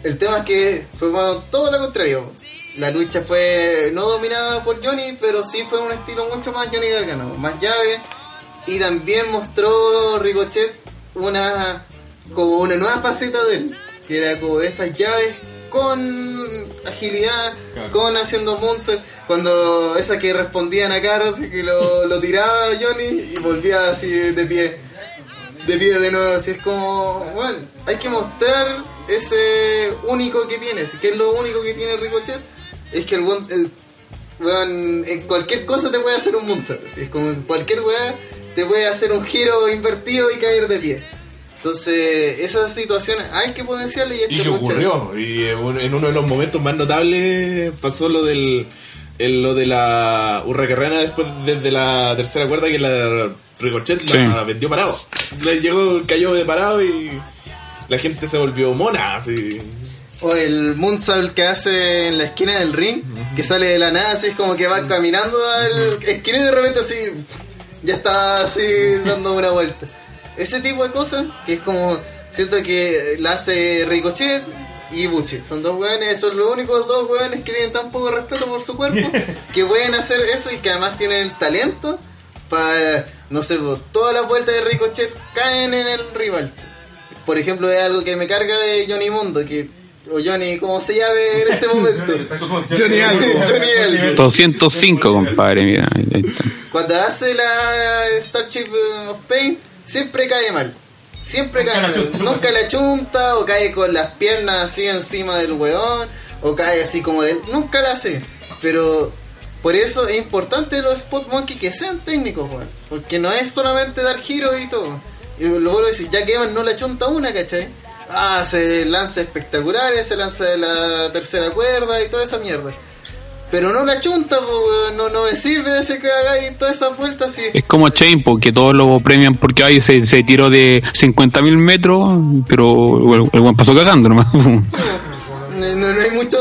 El tema es que fue bueno, todo lo contrario. La lucha fue no dominada por Johnny, pero sí fue un estilo mucho más Johnny Gargano, más llave. Y también mostró Ricochet una como una nueva faceta de él, que era como estas llaves con agilidad, Claro. con haciendo moonsault, cuando esa que respondían a Carlos así que lo, lo tiraba Johnny y volvía así de pie de pie de nuevo, así es como, bueno, hay que mostrar ese único que tiene, que es lo único que tiene Ricochet, es que el, buen- el weón, en cualquier cosa te puede hacer un moonsault, así es como en cualquier weá te puede hacer un giro invertido y caer de pie. Entonces, esas situaciones hay que potenciarle y este Y que ocurrió. Y en un- en uno de los momentos más notables pasó lo del el- lo de la hurracarrana después desde la tercera cuerda que la Ricochet la vendió parado. Le llegó, cayó de parado y la gente se volvió mona, así. O el moonsault que hace en la esquina del ring, que sale de la nada, así es como que va caminando al esquina y de repente así, ya está así dando una vuelta. Ese tipo de cosas, que es como, siento que la hace Ricochet y Buche. Son dos weones, son los únicos dos weones que tienen tan poco respeto por su cuerpo, que pueden hacer eso y que además tienen el talento para, no sé, todas las vueltas de Ricochet caen en el rival. Por ejemplo, es algo que me carga de Johnny Mundo, que, o Johnny, como se llame en este momento. Johnny algo. Johnny algo. 205, compadre, mira. ahí- ahí está. Cuando hace la Starship of Pain, siempre cae mal. Siempre cae mal. Nunca la chunta, o cae con las piernas así encima del weón, o cae así como de. Nunca la hace. Pero por eso es importante los Spot Monkey que sean técnicos, weón. Porque no es solamente dar giros y todo. Y lo vuelvo a decir, Jack Evans no la chunta una, ¿cachai? Ah, se lanza espectaculares, se lanza de la tercera cuerda y toda esa mierda. Pero no la chunta, po, no, no me sirve de ese que hagáis todas esas vueltas así. Es como Chain, porque todos lo premian porque ay, se, se tiró de 50.000 metros, pero el, el buen pasó cagando nomás. No, no, no hay mucho,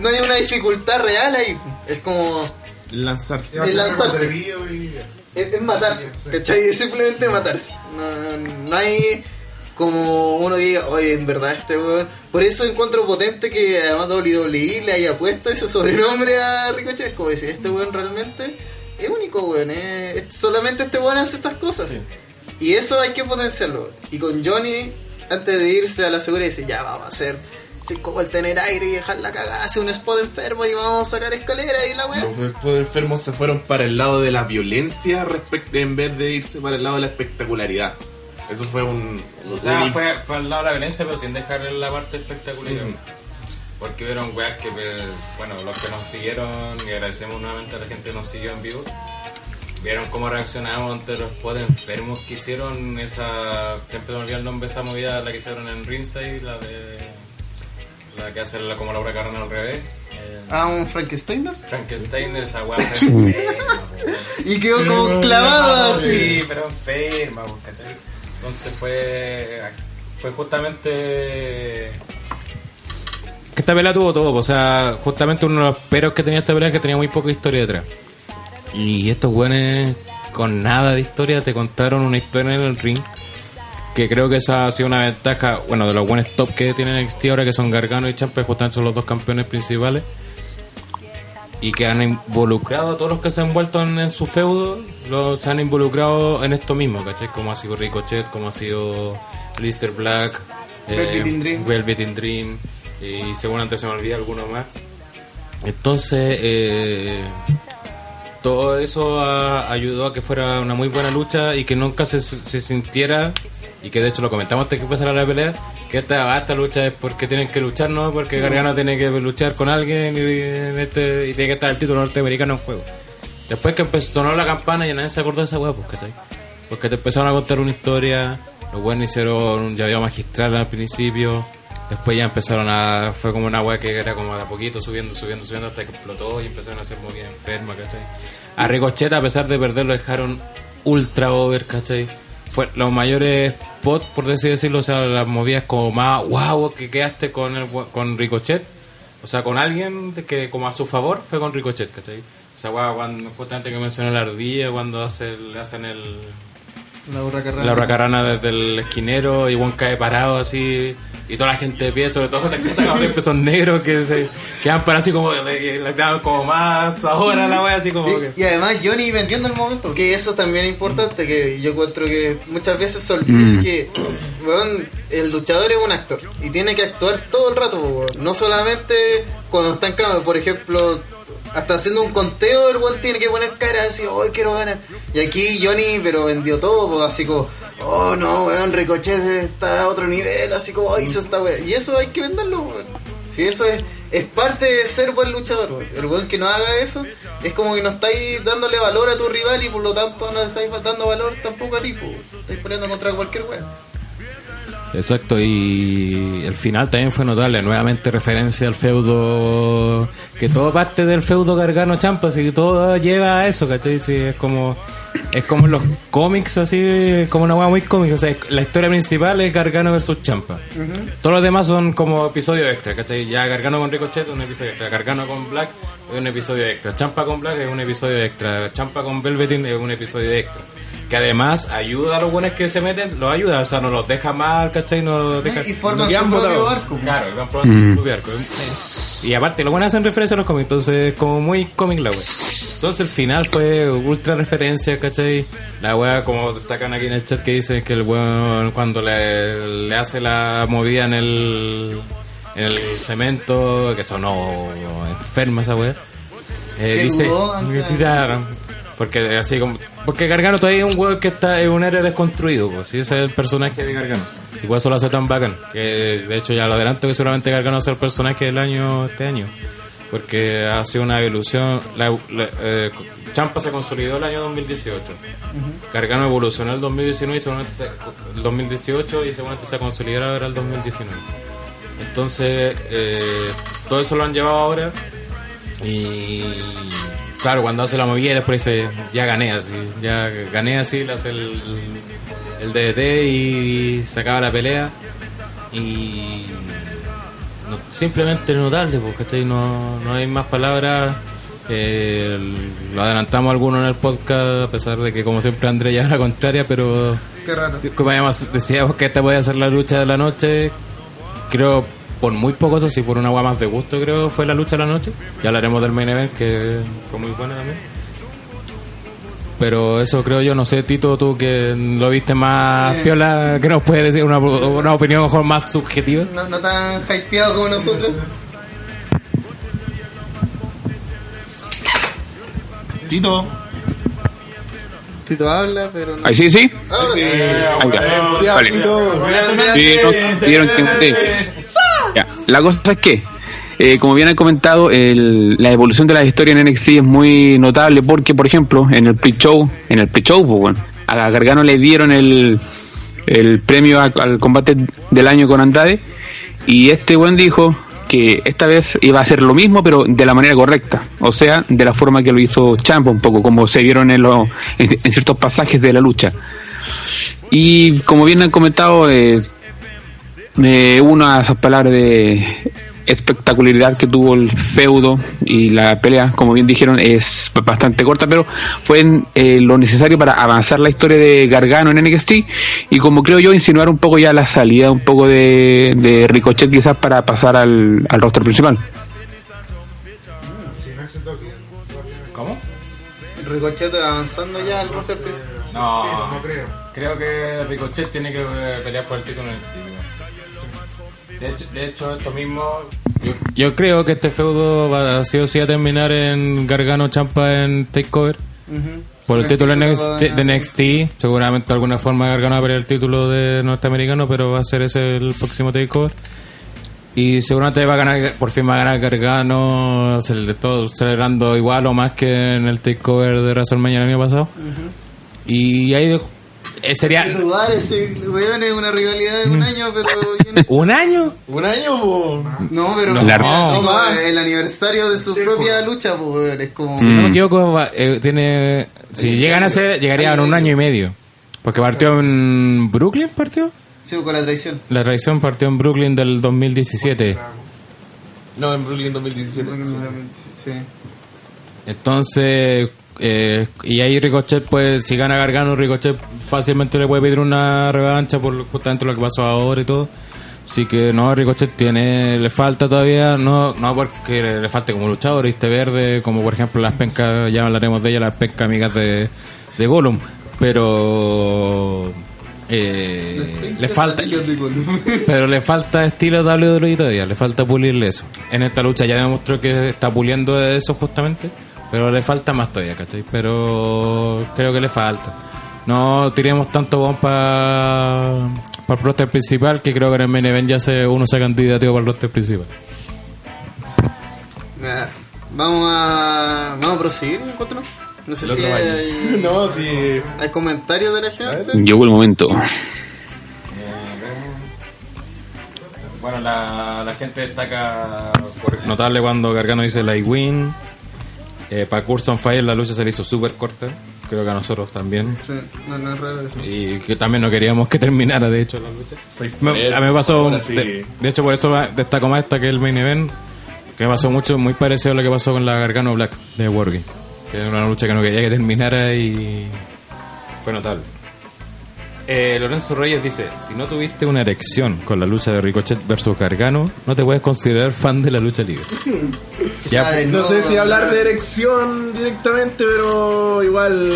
no hay una dificultad real ahí. Es como, Lanzarse. El lanzarse. Y- es, es matarse, ¿cachai? Es simplemente matarse. No, no hay como uno que diga, oye, en verdad este weón. Por eso encuentro potente que además WWE le haya puesto ese sobrenombre a Ricochet. Es como decir, este weón realmente es único, weón. es- es- solamente este weón hace estas cosas. Y eso hay que potenciarlo. Y con Johnny, antes de irse a la seguridad, dice, ya vamos a hacer vueltas en el aire y dejar la cagada, hacer un spot enfermo y vamos a sacar escalera y la weá. Los después enfermos se fueron para el lado de la violencia en vez de irse para el lado de la espectacularidad. Eso fue un. O sea, un- fue, fue al lado de la violencia, pero sin dejar la parte espectacular. Mm. Porque vieron weas que, pues, bueno, los que nos siguieron, y agradecemos nuevamente a la gente que nos siguió en vivo, vieron cómo reaccionamos ante los spots enfermos que hicieron esa. Siempre me olvidé el nombre de esa movida, la que hicieron en Ringside, la de. La que hace la- como la huracarana al revés. Eh, Ah, un Frankensteiner. Frankenstein, esa wea fue enferma. Y quedó como clavada así. Sí, pero enferma, ¿cachai? Entonces fue. Fue justamente. Que esta pelea tuvo todo, o sea, justamente uno de los peros que tenía esta pelea es que tenía muy poca historia detrás. Y estos güeyes con nada de historia te contaron una historia en el ring. Que creo que esa ha sido una ventaja, bueno, de los buenos top que tienen NXT ahora, que son Gargano y Ciampa, justamente son los dos campeones principales. Y que han involucrado a todos los que se han vuelto en, en su feudo, los, se han involucrado en esto mismo, ¿cachai? Como ha sido Ricochet, como ha sido Lister Black, eh, Velvet in Dream. Velvet in Dream, y seguramente se me olvida alguno más. Entonces, eh, todo eso ah, ayudó a que fuera una muy buena lucha y que nunca se, se sintiera, y que de hecho lo comentamos antes que empezara la pelea, que esta, esta lucha es porque tienen que luchar, ¿no? Porque Gargano tiene que luchar con alguien y, en este, y tiene que estar el título norteamericano en juego. Después que empezó, sonó la campana y nadie se acordó de esa hueá, pues, ¿cachai? Porque te empezaron a contar una historia, los buenos hicieron un llaveo magistral al principio, después ya empezaron a... fue como una hueá que era como de a poquito, subiendo, subiendo, subiendo, hasta que explotó y empezaron a hacer movidas enfermas, ¿cachai? A Ricochet, a pesar de perder, lo dejaron ultra over, ¿cachai? Fue los mayores spots, por así decirlo, o sea, las movidas como más, wow, que quedaste con, el, con Ricochet, o sea, con alguien que como a su favor fue con Ricochet, ¿cachai? O sea, guau, cuando, justamente que mencionó la ardilla, cuando hace, le hacen el, La hurracarrana. la huracarana desde el esquinero y Juan cae parado así y toda la gente de pie, sobre todo la gente pesos negros que se quedan para así como como más ahora la wea así como que Y, y además Johnny vendiendo el momento, que eso también es importante, que yo encuentro que muchas veces se olvida Mm. que weón, el luchador es un actor y tiene que actuar todo el rato, weón. no solamente cuando está en cámara, por ejemplo, hasta haciendo un conteo el weón tiene que poner cara así, hoy quiero ganar. Y aquí Johnny, pero vendió todo, pues, así como, oh no, weón, Ricochet está a otro nivel, así como, oh, hizo esta weón. Y eso hay que venderlo, weón. Si eso es, es parte de ser buen luchador, weón. El weón que no haga eso es como que no estáis dándole valor a tu rival y por lo tanto no estáis dando valor tampoco a ti, pues. Estáis peleando contra cualquier weón. Exacto, y el final también fue notable, nuevamente referencia al feudo, que todo parte del feudo Gargano Champa, así que todo lleva a eso, ¿cachai? Sí, es como, es como los cómics, así, es como una hueá muy cómica, o sea, la historia principal es Gargano versus Champa. Todos los demás son como episodios extra, ¿cachai? Ya Gargano con Ricochet es un episodio extra, Gargano con Black es un episodio extra, Champa con Black es un episodio extra, Champa con Velveteen es un episodio extra. Que además ayuda a los buenos que se meten, los ayuda, o sea, no los deja mal, ¿cachai? No los deja... Y forman que su han propio arco. pues. Claro, y van probando su propio arco. Y aparte, lo bueno hacen referencia a los cómics, entonces como muy cómic la wea. Entonces el final fue ultra referencia, ¿cachai? La wea, como destacan aquí en el chat, que dicen que el weón cuando le, le hace la movida en el, en el cemento, que sonó enferma esa wea. Eh, dice, porque así como porque Gargano todavía es un weón que está es un héroe desconstruido pues sí ese es el personaje de Gargano. Y por eso lo hace tan bacán que de hecho ya lo adelanto que seguramente Gargano sea el personaje del año este año. Porque ha sido una evolución la, la- eh, Champa se consolidó el año 2018 Gargano evolucionó el 2019 y seguramente se- el 2018 y seguramente se consolidará ahora el 2019 entonces eh, todo eso lo han llevado ahora y claro, cuando hace la movida y después dice, ya gané así, ya gané así, le hace el, el DDT y se acaba la pelea. Y no- simplemente notable, porque no, no hay más palabras. Eh, lo adelantamos algunos en el podcast, a pesar de que como siempre André lleva la contraria, pero Qué raro. como además decíamos que esta podía ser la lucha de la noche, creo por muy poco eso sí por una agua más de gusto creo fue la lucha de la noche ya hablaremos del main event que fue muy buena también pero eso creo yo no sé Tito tú que lo viste más Sí. piola que nos puedes decir una, una opinión mejor más subjetiva No, no tan hypeado como nosotros. Tito. Tito habla, pero no. Ahí sí, sí. Sí. Ahí ya. Vale. Vieron que. Ya, La cosa es que, eh, como bien han comentado, el- la evolución de la historia en NXT es muy notable porque, por ejemplo, en el pre-show, en el pre-show, pues, bueno, a Gargano le dieron el, el premio al combate del año con Andrade y este buen dijo que esta vez iba a hacer lo mismo pero de la manera correcta, o sea, de la forma que lo hizo Champa un poco, como se vieron en, los en, en ciertos pasajes de la lucha. Y como bien han comentado, eh, me uno a esas palabras de espectacularidad que tuvo el feudo y la pelea, como bien dijeron, es bastante corta, pero fue eh, lo necesario para avanzar la historia de Gargano en NXT y como creo yo insinuar un poco ya la salida un poco de, de Ricochet quizás para pasar al, al roster principal. ¿cómo? Ricochet avanzando ya al roster principal. No. no creo. Creo que Ricochet tiene que eh, pelear por el título en el De hecho, de hecho, esto mismo. Yo, yo creo que este feudo va a sí o sí a terminar en Gargano Champa en Takeover. Por el título de NXT, de NXT. Seguramente de alguna forma Gargano va a pelear el título de norteamericano, pero va a ser ese el próximo Takeover. Y seguramente va a ganar, por fin va a ganar Gargano, todo celebrando igual o más que en el Takeover de WrestleMania el año pasado. Y ahí eh, sería Sin dudar, ese weón es una rivalidad de un año, pero. no- un año. Un año, po. No, pero No. no, No. como el aniversario de su propia lucha, pues weón, es como. Si no me Mm. equivoco, va- eh, tiene. Si llegan a ser, llegarían a un año y medio. Porque partió en Brooklyn, partió. Sí, con la traición. La traición partió en Brooklyn del 2017. No, en Brooklyn 2017. Sí. Entonces, eh, y ahí Ricochet, pues, si gana Gargano, Ricochet fácilmente le puede pedir una revancha por justamente lo que pasó ahora y todo. Así que no, Ricochet tiene, le falta todavía, no, no porque le, le falte como luchador, viste verde, como por ejemplo las pencas, ya hablaremos de ella, las pencas amigas de, de Gollum, pero eh, le falta, pero le falta estilo WWE todavía, le falta pulirle eso. En esta lucha ya demostró que está puliendo eso justamente, pero le falta más todavía, ¿cachai? Pero creo que le falta. No tiremos tanto bomba para el roster principal, que creo que en el main event ya se, uno se ha candidatado para el roster principal. Vamos a. Vamos a proseguir, encuentro. No sé si hay, No, sí. hay comentarios de la gente. Llegó el momento. Bueno, la, la gente destaca por notable cuando Gargano dice like win. Eh, para Curse on Fire la lucha se le hizo súper corta. Creo que a nosotros también. Sí, no, no es raro eso. Y que también no queríamos que terminara, de hecho, la lucha. Me- a mí me pasó, Ahora sí. de, de hecho, por eso destaco más esta que el main event. Que me pasó mucho, muy parecido a lo que pasó con la Gargano Black de Wargame. Que era una lucha que no quería que terminara y fue notable. Eh, Lorenzo Reyes dice, si no tuviste una erección con la lucha de Ricochet versus Gargano, no te puedes considerar fan de la lucha libre. ya, Ay, No sé si hablar de erección directamente, pero igual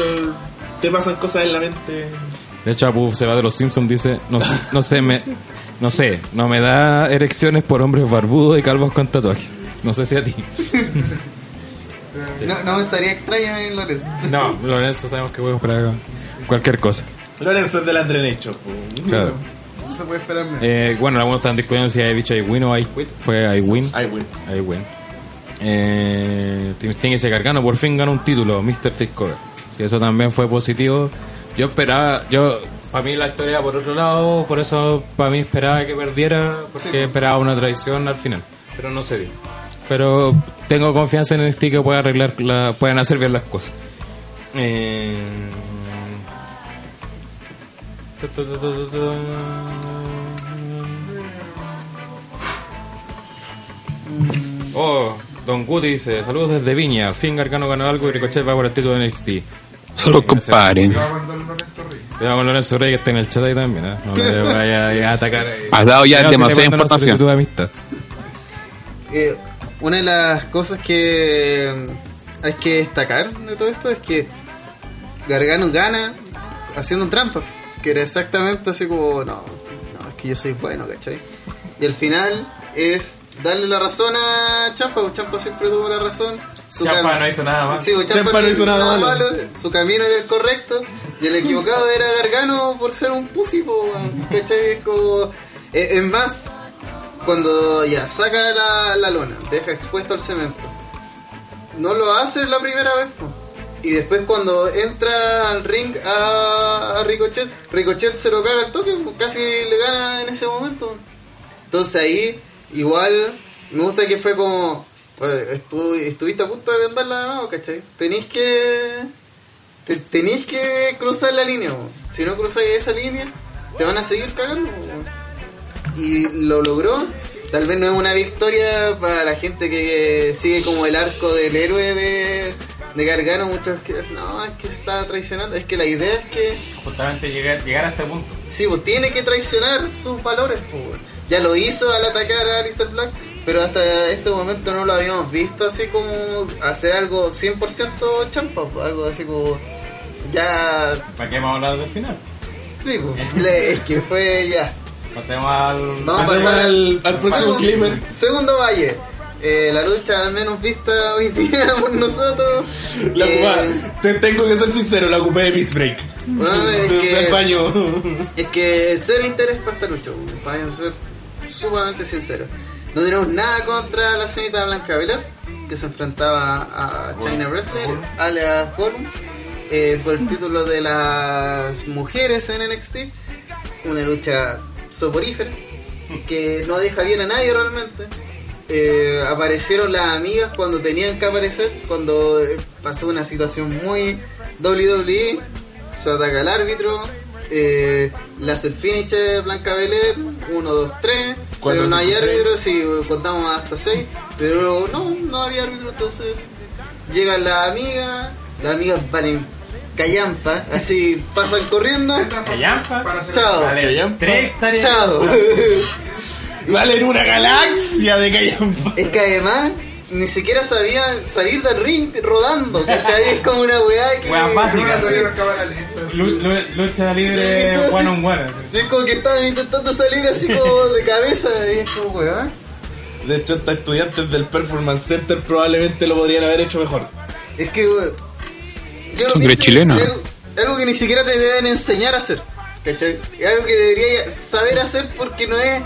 te pasan cosas en la mente. De hecho, Apu se va de los Simpsons dice, no, no sé, me, no sé, no me da erecciones por hombres barbudos y calvos con tatuajes. No sé si a ti. No, no me estaría extraño en Lorenzo. No, Lorenzo sabemos que podemos esperar cualquier cosa. Lorenzo es del Andre Nature, po. Claro. No se puede esperar menos. Eh, bueno, algunos están discutiendo si hay dicho I win o I quit. Fue I win. I win. I win. Eh, Tim Sting y Gargano por fin ganó un título, Mr. Takeover. Si eso también fue positivo. Yo esperaba, yo, para mí la historia por otro lado, por eso para mí esperaba que perdiera, porque esperaba una traición al final. Pero no se dio. Pero tengo confianza en NXT que puede arreglar, la, pueden hacer bien las cosas. Eh, Oh, Don Guti dice, saludos desde Viña, fin Gargano ganó algo y Ricochet va por el título de NXT. Solo compadre. Yo cuando el Lorenzo Rey. Cuidado con Lorenzo Rey que está en el chat ahí también, ¿eh? No le vaya a atacar. Has dado ya Cuidado, demasiada información. solicitud de amistad. Eh, una de las cosas que mm, hay que destacar de todo esto es que Gargano gana haciendo trampa. Que era exactamente así como, no, no, es que yo soy bueno, ¿cachai? Y al final es darle la razón a Champa, porque Champa siempre tuvo la razón. Su Champa no hizo nada más. Sí, pues Champa, Champa no hizo nada malo. Su camino era el correcto y el equivocado era Gargano por ser un pussy, po, weón, ¿cachai? Es como... eh, en más, cuando ya saca la, la lona, deja expuesto el cemento, no lo hace la primera vez, po. Y después cuando entra al ring a, Ricochet, Ricochet se lo caga al toque, po, casi le gana en ese momento. Entonces ahí, igual, me gusta que fue como, estu- estuviste a punto de venderla de nuevo, ¿cachai? Tenéis que... te- tenéis que cruzar la línea, po. si no cruzáis esa línea, te van a seguir cagando. po y lo logró. Tal vez no es una victoria para la gente que sigue como el arco del héroe de, de Gargano. Muchos que dicen, no, es que está traicionando. Es que la idea es que, Justamente llegar, llegar a este punto. sí, pues tiene que traicionar sus valores. Pues. Ya lo hizo al atacar a Alistair Black, pero hasta este momento no lo habíamos visto así como hacer algo 100% champa. pues, Algo así como ya. ¿Para qué vamos a hablar del final? Sí, pues, es que fue ya. Pasemos al. Vamos a Pasemos pasar al, al próximo Segundo- Slimmer. Segundo Valle. Eh, la lucha menos vista hoy día por nosotros. La Eh, ocupaba- te tengo que ser sincero, la ocupé de Peace Break. bueno, es, que, es que cero interés para esta lucha, para ser sumamente sincero. No tenemos nada contra la señorita Blanca Belair, que se enfrentaba a China Wrestler, alias Forum, eh, por el título de las mujeres en NXT. Una lucha soporífera, que no deja bien a nadie realmente. Eh, aparecieron las amigas cuando tenían que aparecer, cuando eh, pasó una situación muy WWE, se ataca al árbitro, eh, hace el finish de Blanca Belair, 1, 2, 3, Cuatro, pero no hay árbitro, sí, contamos hasta 6, pero no, no había árbitro, entonces llegan las amigas, las amigas valen callampa, así pasan corriendo, Callampa. Chao, Callampa. Chao. Vale, en una galaxia de Callampa. Es que además ni siquiera sabía salir del ring rodando, ¿cachai? Es como una weá que. Weá básica, Lucha libre Entonces, one on one. Sí, es como que estaban intentando salir así como de cabeza y es como weá. De hecho, estos estudiantes del Performance Center probablemente lo podrían haber hecho mejor. Es que weá, yo lo Son tres chilenos. Algo que ni siquiera te deben enseñar a hacer, ¿cachai? Es algo que deberías saber hacer porque no es,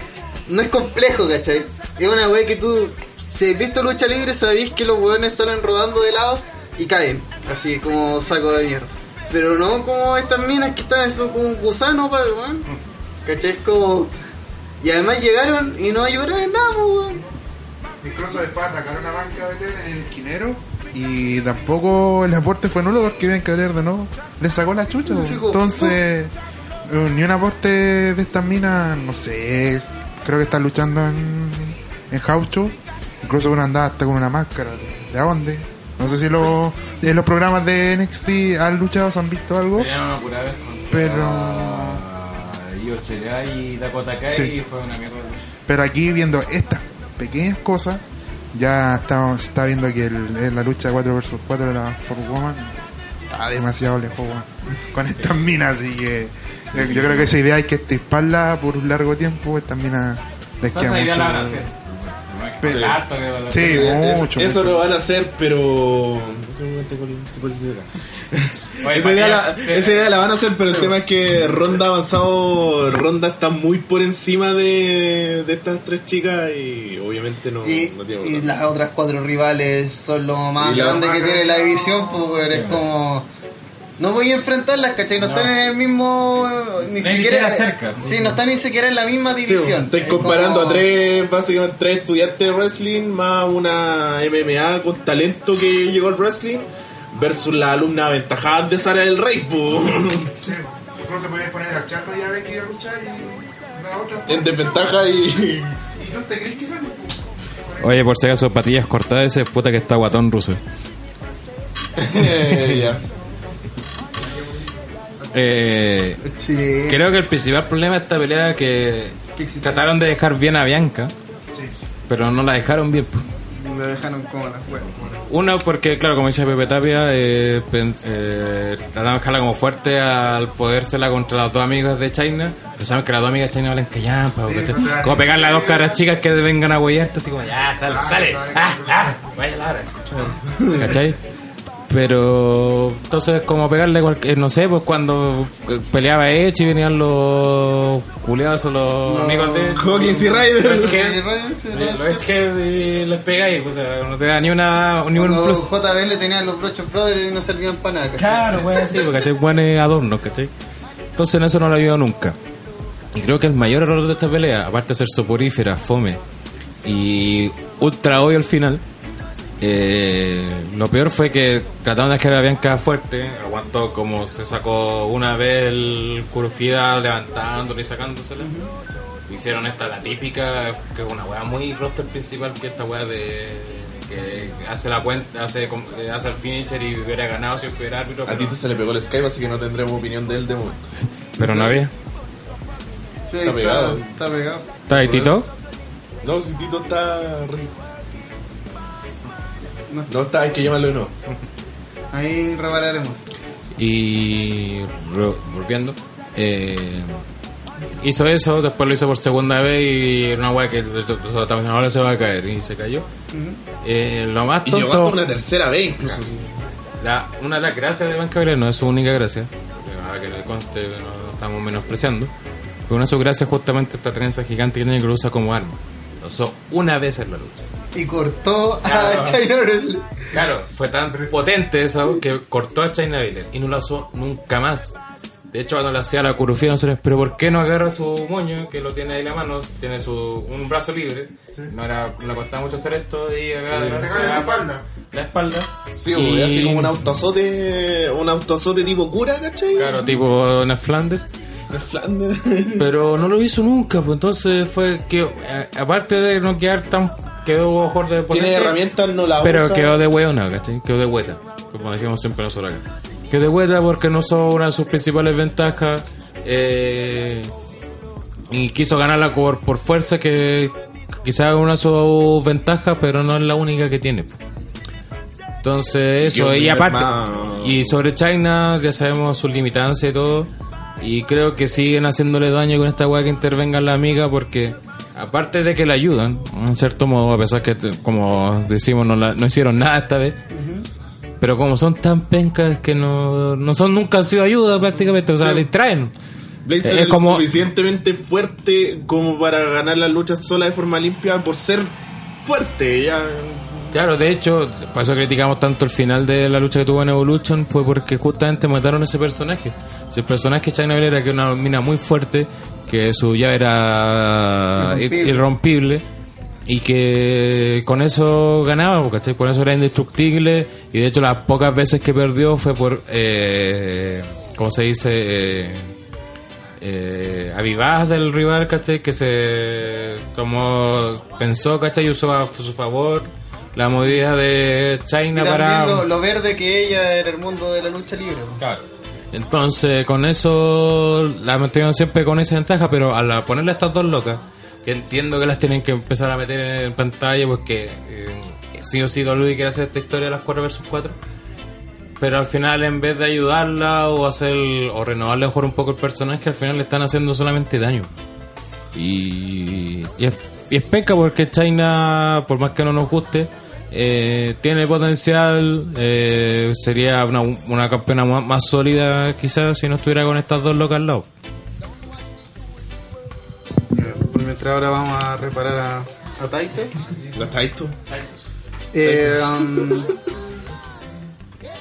no es complejo, ¿cachai? Es una weá que tú, si has visto lucha libre, sabéis que los weones salen rodando de lado y caen, así como saco de mierda. Pero no como estas minas que están, son como un gusano, pa, weón. ¿cachai? Es como. Y además llegaron y no ayudaron en nada, weón. Incluso después atacaron a Banca Belén en el esquinero y tampoco el aporte fue nulo porque Bianca Belair de nuevo le sacó la chucha. Entonces, eh, ni un aporte de estas minas, no sé, es- creo que están luchando en, en Jaucho. Incluso una andaba hasta con una máscara. ¿De, de dónde? No sé si en los programas de NXT han luchado, se han visto algo. Pero- Io y Dakota Kai Sí. y fue una mierda. Pero aquí viendo estas pequeñas cosas, ya está, está viendo que el- la lucha 4 vs 4 de la For Woman está demasiado lejos con estas minas. Así que yo, yo creo que esa idea hay que estirparla por un largo tiempo. Estas minas les queda Esa idea la van a mucho. hacer. Pero- Sí. Harto a Sí, mucho. Eso mucho. lo van a hacer, pero. Oye, Esa idea, la, esa idea la van a hacer, pero el tema es que Ronda avanzado, Ronda está muy por encima de, de estas tres chicas y obviamente no, Y, no tiene y las otras cuatro rivales son lo más la- grande que tiene la división, pues es como. No voy a enfrentarlas, ¿cachai? No, No. están en el mismo. Ni No siquiera. cerca. Sí, no están ni siquiera en la misma Sí, división. estoy Es comparando como- a tres, básicamente tres estudiantes de wrestling más una MMA con talento que llegó al wrestling versus la alumna aventajada de Sara del Rey, po. Sí. Incluso puedes poner a Charlo y a Becky a luchar y la otra. en desventaja y. ¿Y tú te crees que gane? Oye, por si acaso, patillas cortadas, ese puta que está guatón ruso. ya. Eh, Sí. creo que el principal problema de esta pelea es que trataron de dejar bien a Bianca, Sí. pero no la dejaron bien. Lo dejaron como huevas. Una, porque, claro, como dice Pepe Tapia, eh, eh, trataron de dejarla como fuerte al podérsela contra las dos amigas de China. Pero saben que las dos amigas de China valen callampa, Sí, ¿cachai? pues, como pegarle a dos caras chicas que vengan a huellarte, así como, ya, sale, sale, ah, ah, vaya la hora. ¿Cachai? Pero entonces como pegarle cualquier, no sé, pues cuando peleaba Edge y venían los culeados o los No. amigos de Hawkins y Ryder. Los Edgehead, y les pegáis, pues, o sea, no te da ni una ni un plus. JB le tenían los brochos brothers y no servían para nada. ¿cachai? Claro, pues así, porque ¿cachai? Buen adorno, ¿cachai? Entonces en eso no lo ayudado nunca. Y creo que el mayor error de esta pelea, aparte de ser soporífera, fome y ultra obvio al final, eh, lo peor fue que trataron de dejar a Bianca fuerte, aguantó como se sacó una vez el Kurufida levantándolo y sacándosela. Hicieron esta, la típica, que es una weá muy roster principal, que esta weá de que hace la cuenta, hace, eh, hace el finisher y hubiera ganado si hubiera árbitro. A Tito se le pegó el Skype, así que no tendremos opinión de él de momento. Pero no había. Sí, Está pegado. Está pegado. ¿Está ahí Tito? No, si Tito está. No está, hay que llamarlo de nuevo. Ahí repararemos. Y re- volviendo, eh, hizo eso, después lo hizo por segunda vez y era una weá que también ahora se va a caer y se cayó. Eh, lo más Y llegó hasta una tercera vez incluso. la, una de las gracias de Banca Gabriel, no es su única gracia, para que le conste que no, no estamos menospreciando, pero una de sus gracias justamente esta trenza gigante que tiene que lo usa como arma. Lo usó una vez en la lucha. Y cortó a. China Wrestling. Claro, fue tan potente eso que cortó a China Biller y no lo usó nunca más. De hecho, cuando le hacía la curufía, no sé, pero ¿por qué no agarra su moño, que lo tiene ahí en la mano, tiene su un brazo libre? No, era, no le costaba mucho hacer esto y agarra Te agarra la espalda. la espalda. Sí, y, así como un autoazote, un autoazote tipo cura, ¿cachai? Claro, tipo Ned Flanders. Pero no lo hizo nunca, pues entonces fue que, eh, aparte de no quedar tan. quedó mejor de Tiene herramientas, no la Pero usa. quedó de hueona, ¿cachai? Quedó de hueta, como decíamos siempre nosotros acá. Quedó de hueta porque no son una de sus principales ventajas. eh, y quiso ganarla por, por fuerza, que quizás es una de sus ventajas, pero no es la única que tiene. pues. Entonces, eso, y aparte, más- y sobre China, ya sabemos sus limitancias y todo. Y creo que siguen haciéndole daño con esta weá que intervenga la amiga porque aparte de que la ayudan, en cierto modo, a pesar que, como decimos, no, la- no hicieron nada esta vez. Pero como son tan pencas que no, no son nunca han sido ayuda prácticamente, o sea, distraen. Blazer Es es como- suficientemente fuerte como para ganar las luchas sola de forma limpia por ser fuerte. Ya. Claro, de hecho, por eso criticamos tanto el final de la lucha que tuvo en Evolution, fue porque justamente mataron a ese personaje. Ese personaje China Belair era que una mina muy fuerte, que su llave era ir- Irrompible. irrompible, y que con eso ganaba, ¿cachai? Con eso era indestructible, y de hecho las pocas veces que perdió fue por, eh, ¿cómo se dice? Eh, eh, avivadas del rival, ¿cachai? Que se tomó, pensó, ¿cachai? Y usó a su favor la movida de China para... lo, lo verde que ella era el mundo de la lucha libre. Claro. Entonces, con eso la mantuvieron siempre con esa ventaja, pero al ponerle a estas dos locas, que entiendo que las tienen que empezar a meter en pantalla porque eh, sí o sí WWE quiere hacer esta historia de las 4 versus 4. Pero al final, en vez de ayudarla o hacer o renovarle mejor un poco el personaje, al final le están haciendo solamente daño. Y, y es, y es penca porque China, por más que no nos guste, eh, tiene potencial, eh, sería una, una campeona más, más sólida quizás si no estuviera con estas dos locas al lado. Por mientras ahora vamos a reparar a, a Taito. ¿La Taito? Eh, um,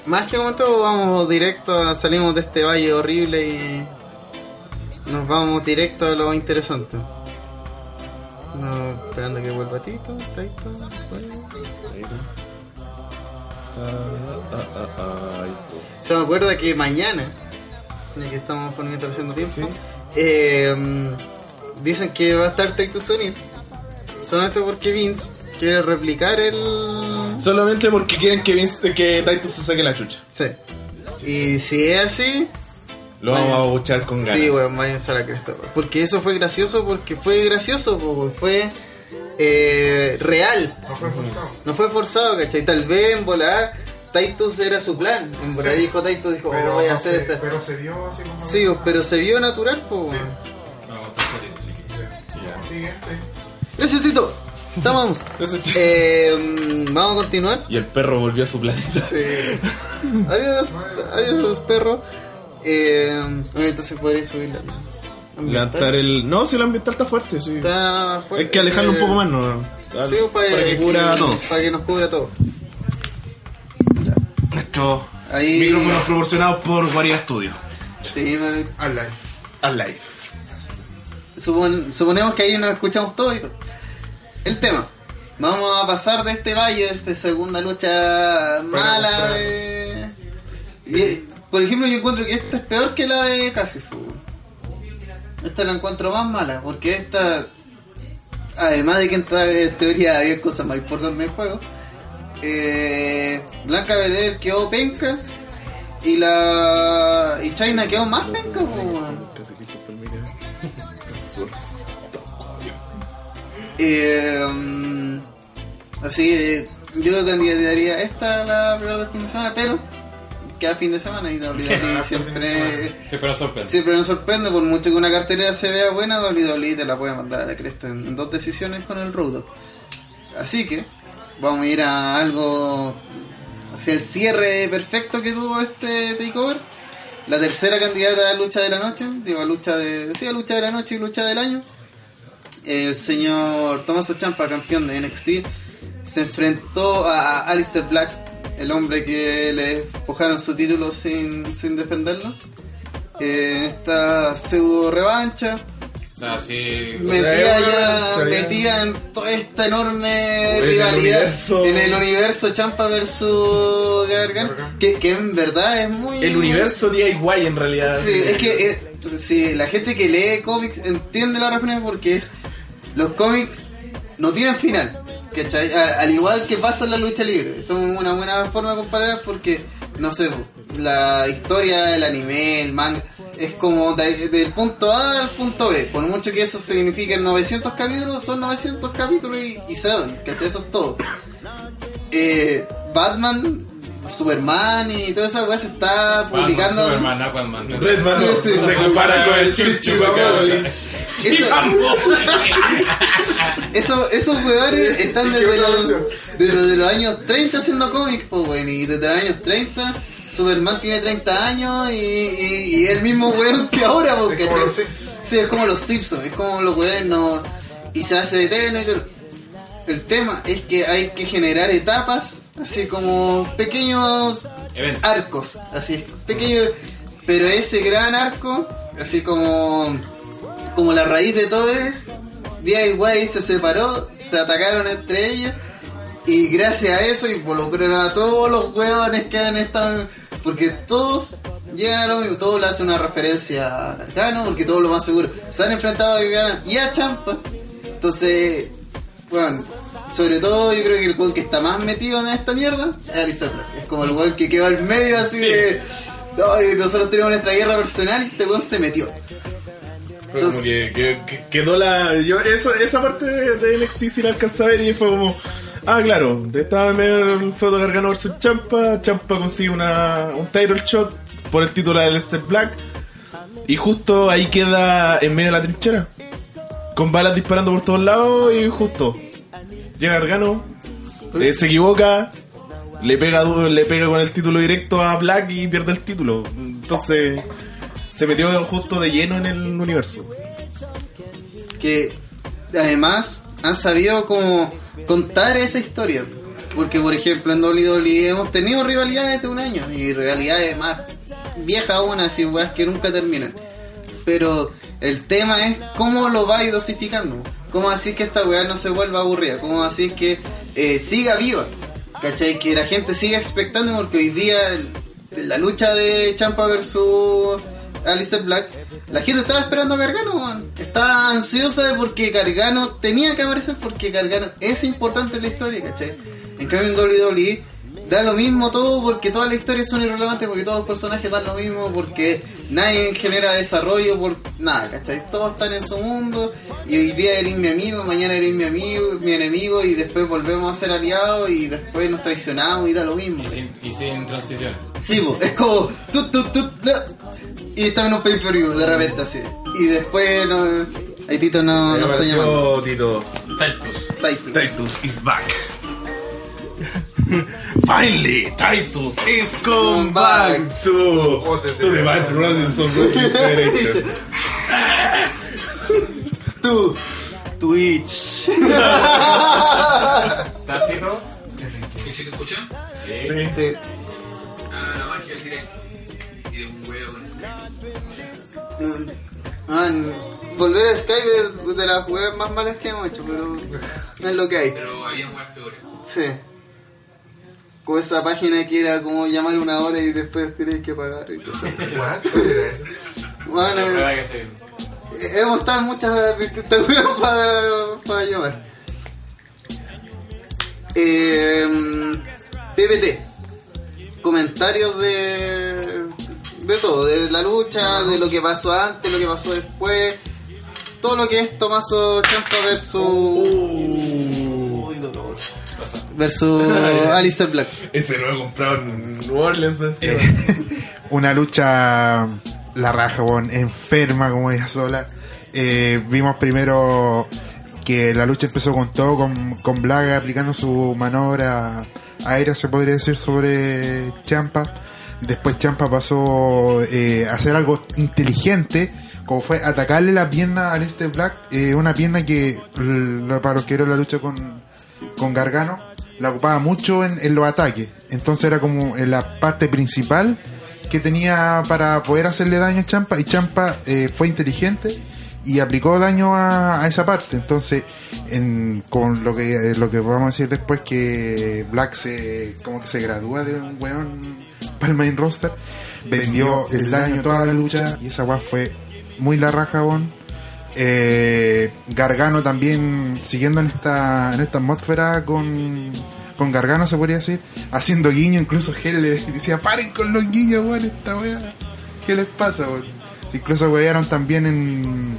más que un momento vamos directo a, salimos de este valle horrible y nos vamos directo a lo interesante. No, esperando que vuelva Tito, Taito. Se me acuerda que mañana, ya que estamos por mientras haciendo tiempo, eh, um, dicen que va a estar Take to Sony. Solamente porque Vince quiere replicar el. Solamente porque quieren que, Vince- que Taito se saque la chucha. Sí. Y si es así, Lo vamos a buchar con ganas. sí, weón, váyanse a la cresta. Porque eso fue gracioso, porque fue gracioso, po, weón. fue eh, real. No fue forzado. No fue forzado, ¿cachai? Tal vez en volar Titus era su plan. En volar dijo Titus, dijo, oh, voy a no hacer se- esta. pero se vio así como. Sí, pero se vio natural, po, weón. Siguiente. Gracias, Tito. Vamos. Eh, vamos a continuar. Y el perro volvió a su planeta. Sí. Adiós, adiós, perro. Eh, entonces podréis subir la. Levantar el. No, si el ambiental está fuerte, sí. Está fuerte. Hay que alejarlo un poco más, ¿no? Sí, para, para que cubra a todos. Para que nos cubra todo. Nuestros Ahí- micrófonos proporcionados por varios estudios. Sí, me- Al live. Al live. supon- suponemos que ahí nos escuchamos todo y todo. El tema. Vamos a pasar de este valle, de esta segunda lucha mala de... por ejemplo, yo encuentro que esta es peor que la de Cassius. po. Esta la encuentro más mala, porque esta... Además de que en teoría había cosas más importantes en el juego. eh, Blanca Belair quedó penca y la y China quedó más penca. Eh, así que yo candidataría esta a la peor del fin de semana, pero cada fin de semana y WWE siempre, Siempre nos sorprende. siempre nos sorprende, por mucho que una cartelera se vea buena, WWE te la puede mandar a la cresta en, en dos decisiones con el Road. Así que vamos a ir a algo hacia el cierre perfecto que tuvo este takeover. La tercera candidata a lucha de la noche, digo a lucha de, sí, a lucha de la noche y lucha del año. El señor Tommaso Ciampa, campeón de NXT, se enfrentó a Alistair Black, el hombre que le despojaron su título sin, sin defenderlo. En esta pseudo revancha, sí. metía ya, metía en toda esta enorme En el rivalidad universo- en el universo Champa versus Gargano, que, que en verdad es muy El universo DIY en realidad. Sí, es que eh, si la gente que lee cómics entiende la referencia porque es los cómics no tienen final, al igual que pasa en la lucha libre. Son una buena forma de comparar porque, no sé, la historia del anime, el manga, es como de- del punto A al punto B. Por mucho que eso signifique 900 capítulos, son 900 capítulos y, y se van, ¿cachai? Eso es todo. Eh, Batman, Superman y toda esa weá se está publicando. Superman, no Aquaman. Redman Sí, sí, se compara con el Chichibaboli. Eso- Eso, esos weones están desde los, desde los años 30 haciendo cómics, pues, weón. Y desde los años 30, Superman tiene 30 años y, y, y el mismo weón que ahora, pues, Es como los Simpsons. Sí, es como los Simpsons, es como los weones no. Y se hace eterno y todo. El tema es que hay que generar etapas, así como pequeños Eventos. arcos, así, pequeños. Pero ese gran arco, así como como la raíz de todo es, DIY se separó, se atacaron entre ellos y gracias a eso involucraron a todos los huevones que han estado, porque todos llegan a lo mismo, todos le hacen una referencia a Gargano, porque todos lo más seguro se han enfrentado a Gargano y a Champa, entonces, bueno, sobre todo yo creo que el weón que está más metido en esta mierda es Alistair Black, es como el weón que quedó al medio así de... "Ay, nosotros tenemos nuestra guerra personal y este weón se metió. Fue como que, que- que quedó la. Yo, eso, esa parte de, de NXT sí la alcanzé a ver y fue como. Ah, claro, estaba en medio del feudo Gargano vs Champa. Champa consigue una, un title shot por el título del Step Black. Y justo ahí queda en medio de la trinchera. Con balas disparando por todos lados y justo. Llega Gargano, eh, se equivoca, le pega, le pega con el título directo a Black y pierde el título. Entonces se metió justo de lleno en el universo. que además han sabido como contar esa historia. Porque, por ejemplo, en WWE hemos tenido rivalidades de un año y rivalidades más viejas aún, así weas que nunca terminan. Pero el tema es cómo lo vais dosificando. Cómo así que esta weá no se vuelva aburrida. Cómo así que eh, siga viva. ¿Cachai? Que la gente siga expectando porque hoy día el- la lucha de Champa versus Alistair Black, la gente estaba esperando a Gargano, weón. Estaba ansiosa de porque Gargano tenía que aparecer porque Gargano es importante en la historia, ¿cachai? En cambio en WWE da lo mismo todo porque todas las historias son irrelevantes, porque todos los personajes dan lo mismo, porque nadie genera desarrollo por nada, ¿cachai? Todos están en su mundo y hoy día eres mi amigo, mañana eres mi amigo, mi enemigo y después volvemos a ser aliados y después nos traicionamos y da lo mismo. Y sin, y sin transiciones. Sí, po, es como tut, tut, tut, no. y está en un pay per view de repente así. Y después no, ahí Tito no, Me no está llamando. Tito. Titus. Titus. Titus is back. Finally, Titus is come back to, to the Bad Brothers of. Tú, Twitch. ¿Estás Tito? ¿Y si te escuchan? Sí. Sí. Ah, la magia del directo. Y de un huevo. Man, volver a Skype es de las webs más malas que hemos hecho, pero es lo que hay. Pero había huevas peores. Sí. Con esa página que era como llamar una hora y después tenéis que pagar y cosas. ¿Cuál era eso? Bueno, eh, hemos estado en muchas distintas para, para llamar. Eh, PPT. Comentarios de, de todo, de la lucha, de lo que pasó antes, lo que pasó después. Todo lo que es Tomaso Champa versus. Versus Alistair Black. Ese lo he comprado en New Orleans, pues, una lucha la raja, weón, enferma como ella sola. Eh, vimos primero que la lucha empezó con todo, con, con Black aplicando su maniobra aérea, se podría decir, sobre Champa. Después Champa pasó eh, a hacer algo inteligente, como fue atacarle la pierna a este Black, eh, una pierna que, para los que la lucha con, con Gargano, la ocupaba mucho en, en los ataques. Entonces era como en la parte principal que tenía para poder hacerle daño a Champa y Champa eh, fue inteligente y aplicó daño a, a esa parte. Entonces, en, con lo que eh, lo que vamos a decir después que Black se como que se gradúa de un weón para el main roster, vendió el daño toda la lucha y esa weá fue muy la raja, weón. Eh, Gargano también siguiendo en esta en esta atmósfera con con Gargano se podría decir haciendo guiño incluso Gel le decía paren con los guiños weón esta weá ¿qué les pasa weón? incluso wearon también en,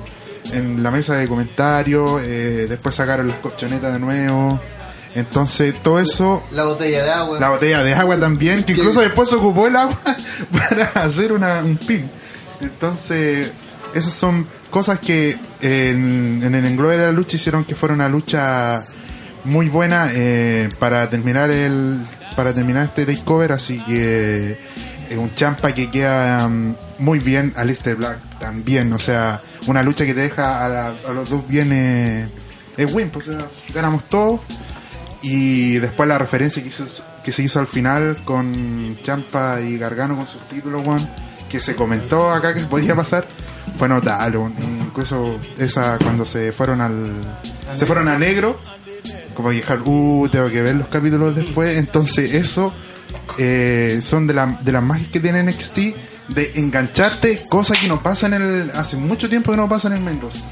en la mesa de comentarios eh, después sacaron las colchonetas de nuevo entonces todo eso La botella de agua. la botella de agua también, que incluso después se ocupó el agua para hacer una, un pin. Entonces, esas son cosas que en, el englobe de la lucha hicieron que fuera una lucha muy buena eh, para terminar el para terminar este takeover, así que eh, un champa que queda mm, muy bien. A Lister Black también, o sea, una lucha que te deja a, la- a los dos bien eh, es win, pues, o sea, ganamos todo y después la referencia que, hizo- que se hizo al final con Champa y Gargano con sus títulos, weón, que se comentó acá que se podía pasar, fue notable. Incluso esa cuando se fueron al. se fueron a negro, como que dijeron, uh, tengo que ver los capítulos después. Entonces, eso eh, son de, la- de las magias que tiene NXT de engancharte, cosas que no pasan en el. hace mucho tiempo que no pasan en el roster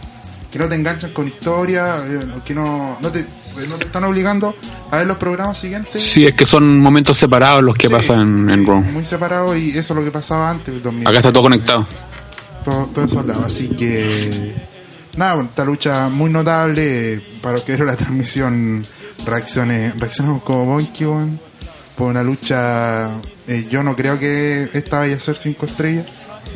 que no te enganchan con historia, eh, que no, no, te, no te están obligando a ver los programas siguientes. Sí, es que son momentos separados los que Sí. pasan en Raw. Muy separados y eso es lo que pasaba antes. el 2000. Acá está todo conectado. Todo, todo eso hablaba. Así que, nada, esta lucha muy notable. eh, Para los que vieron la transmisión, reacciones, reaccionamos como Monkey weón, por una lucha. eh, yo no creo que esta vaya a ser 5 estrellas,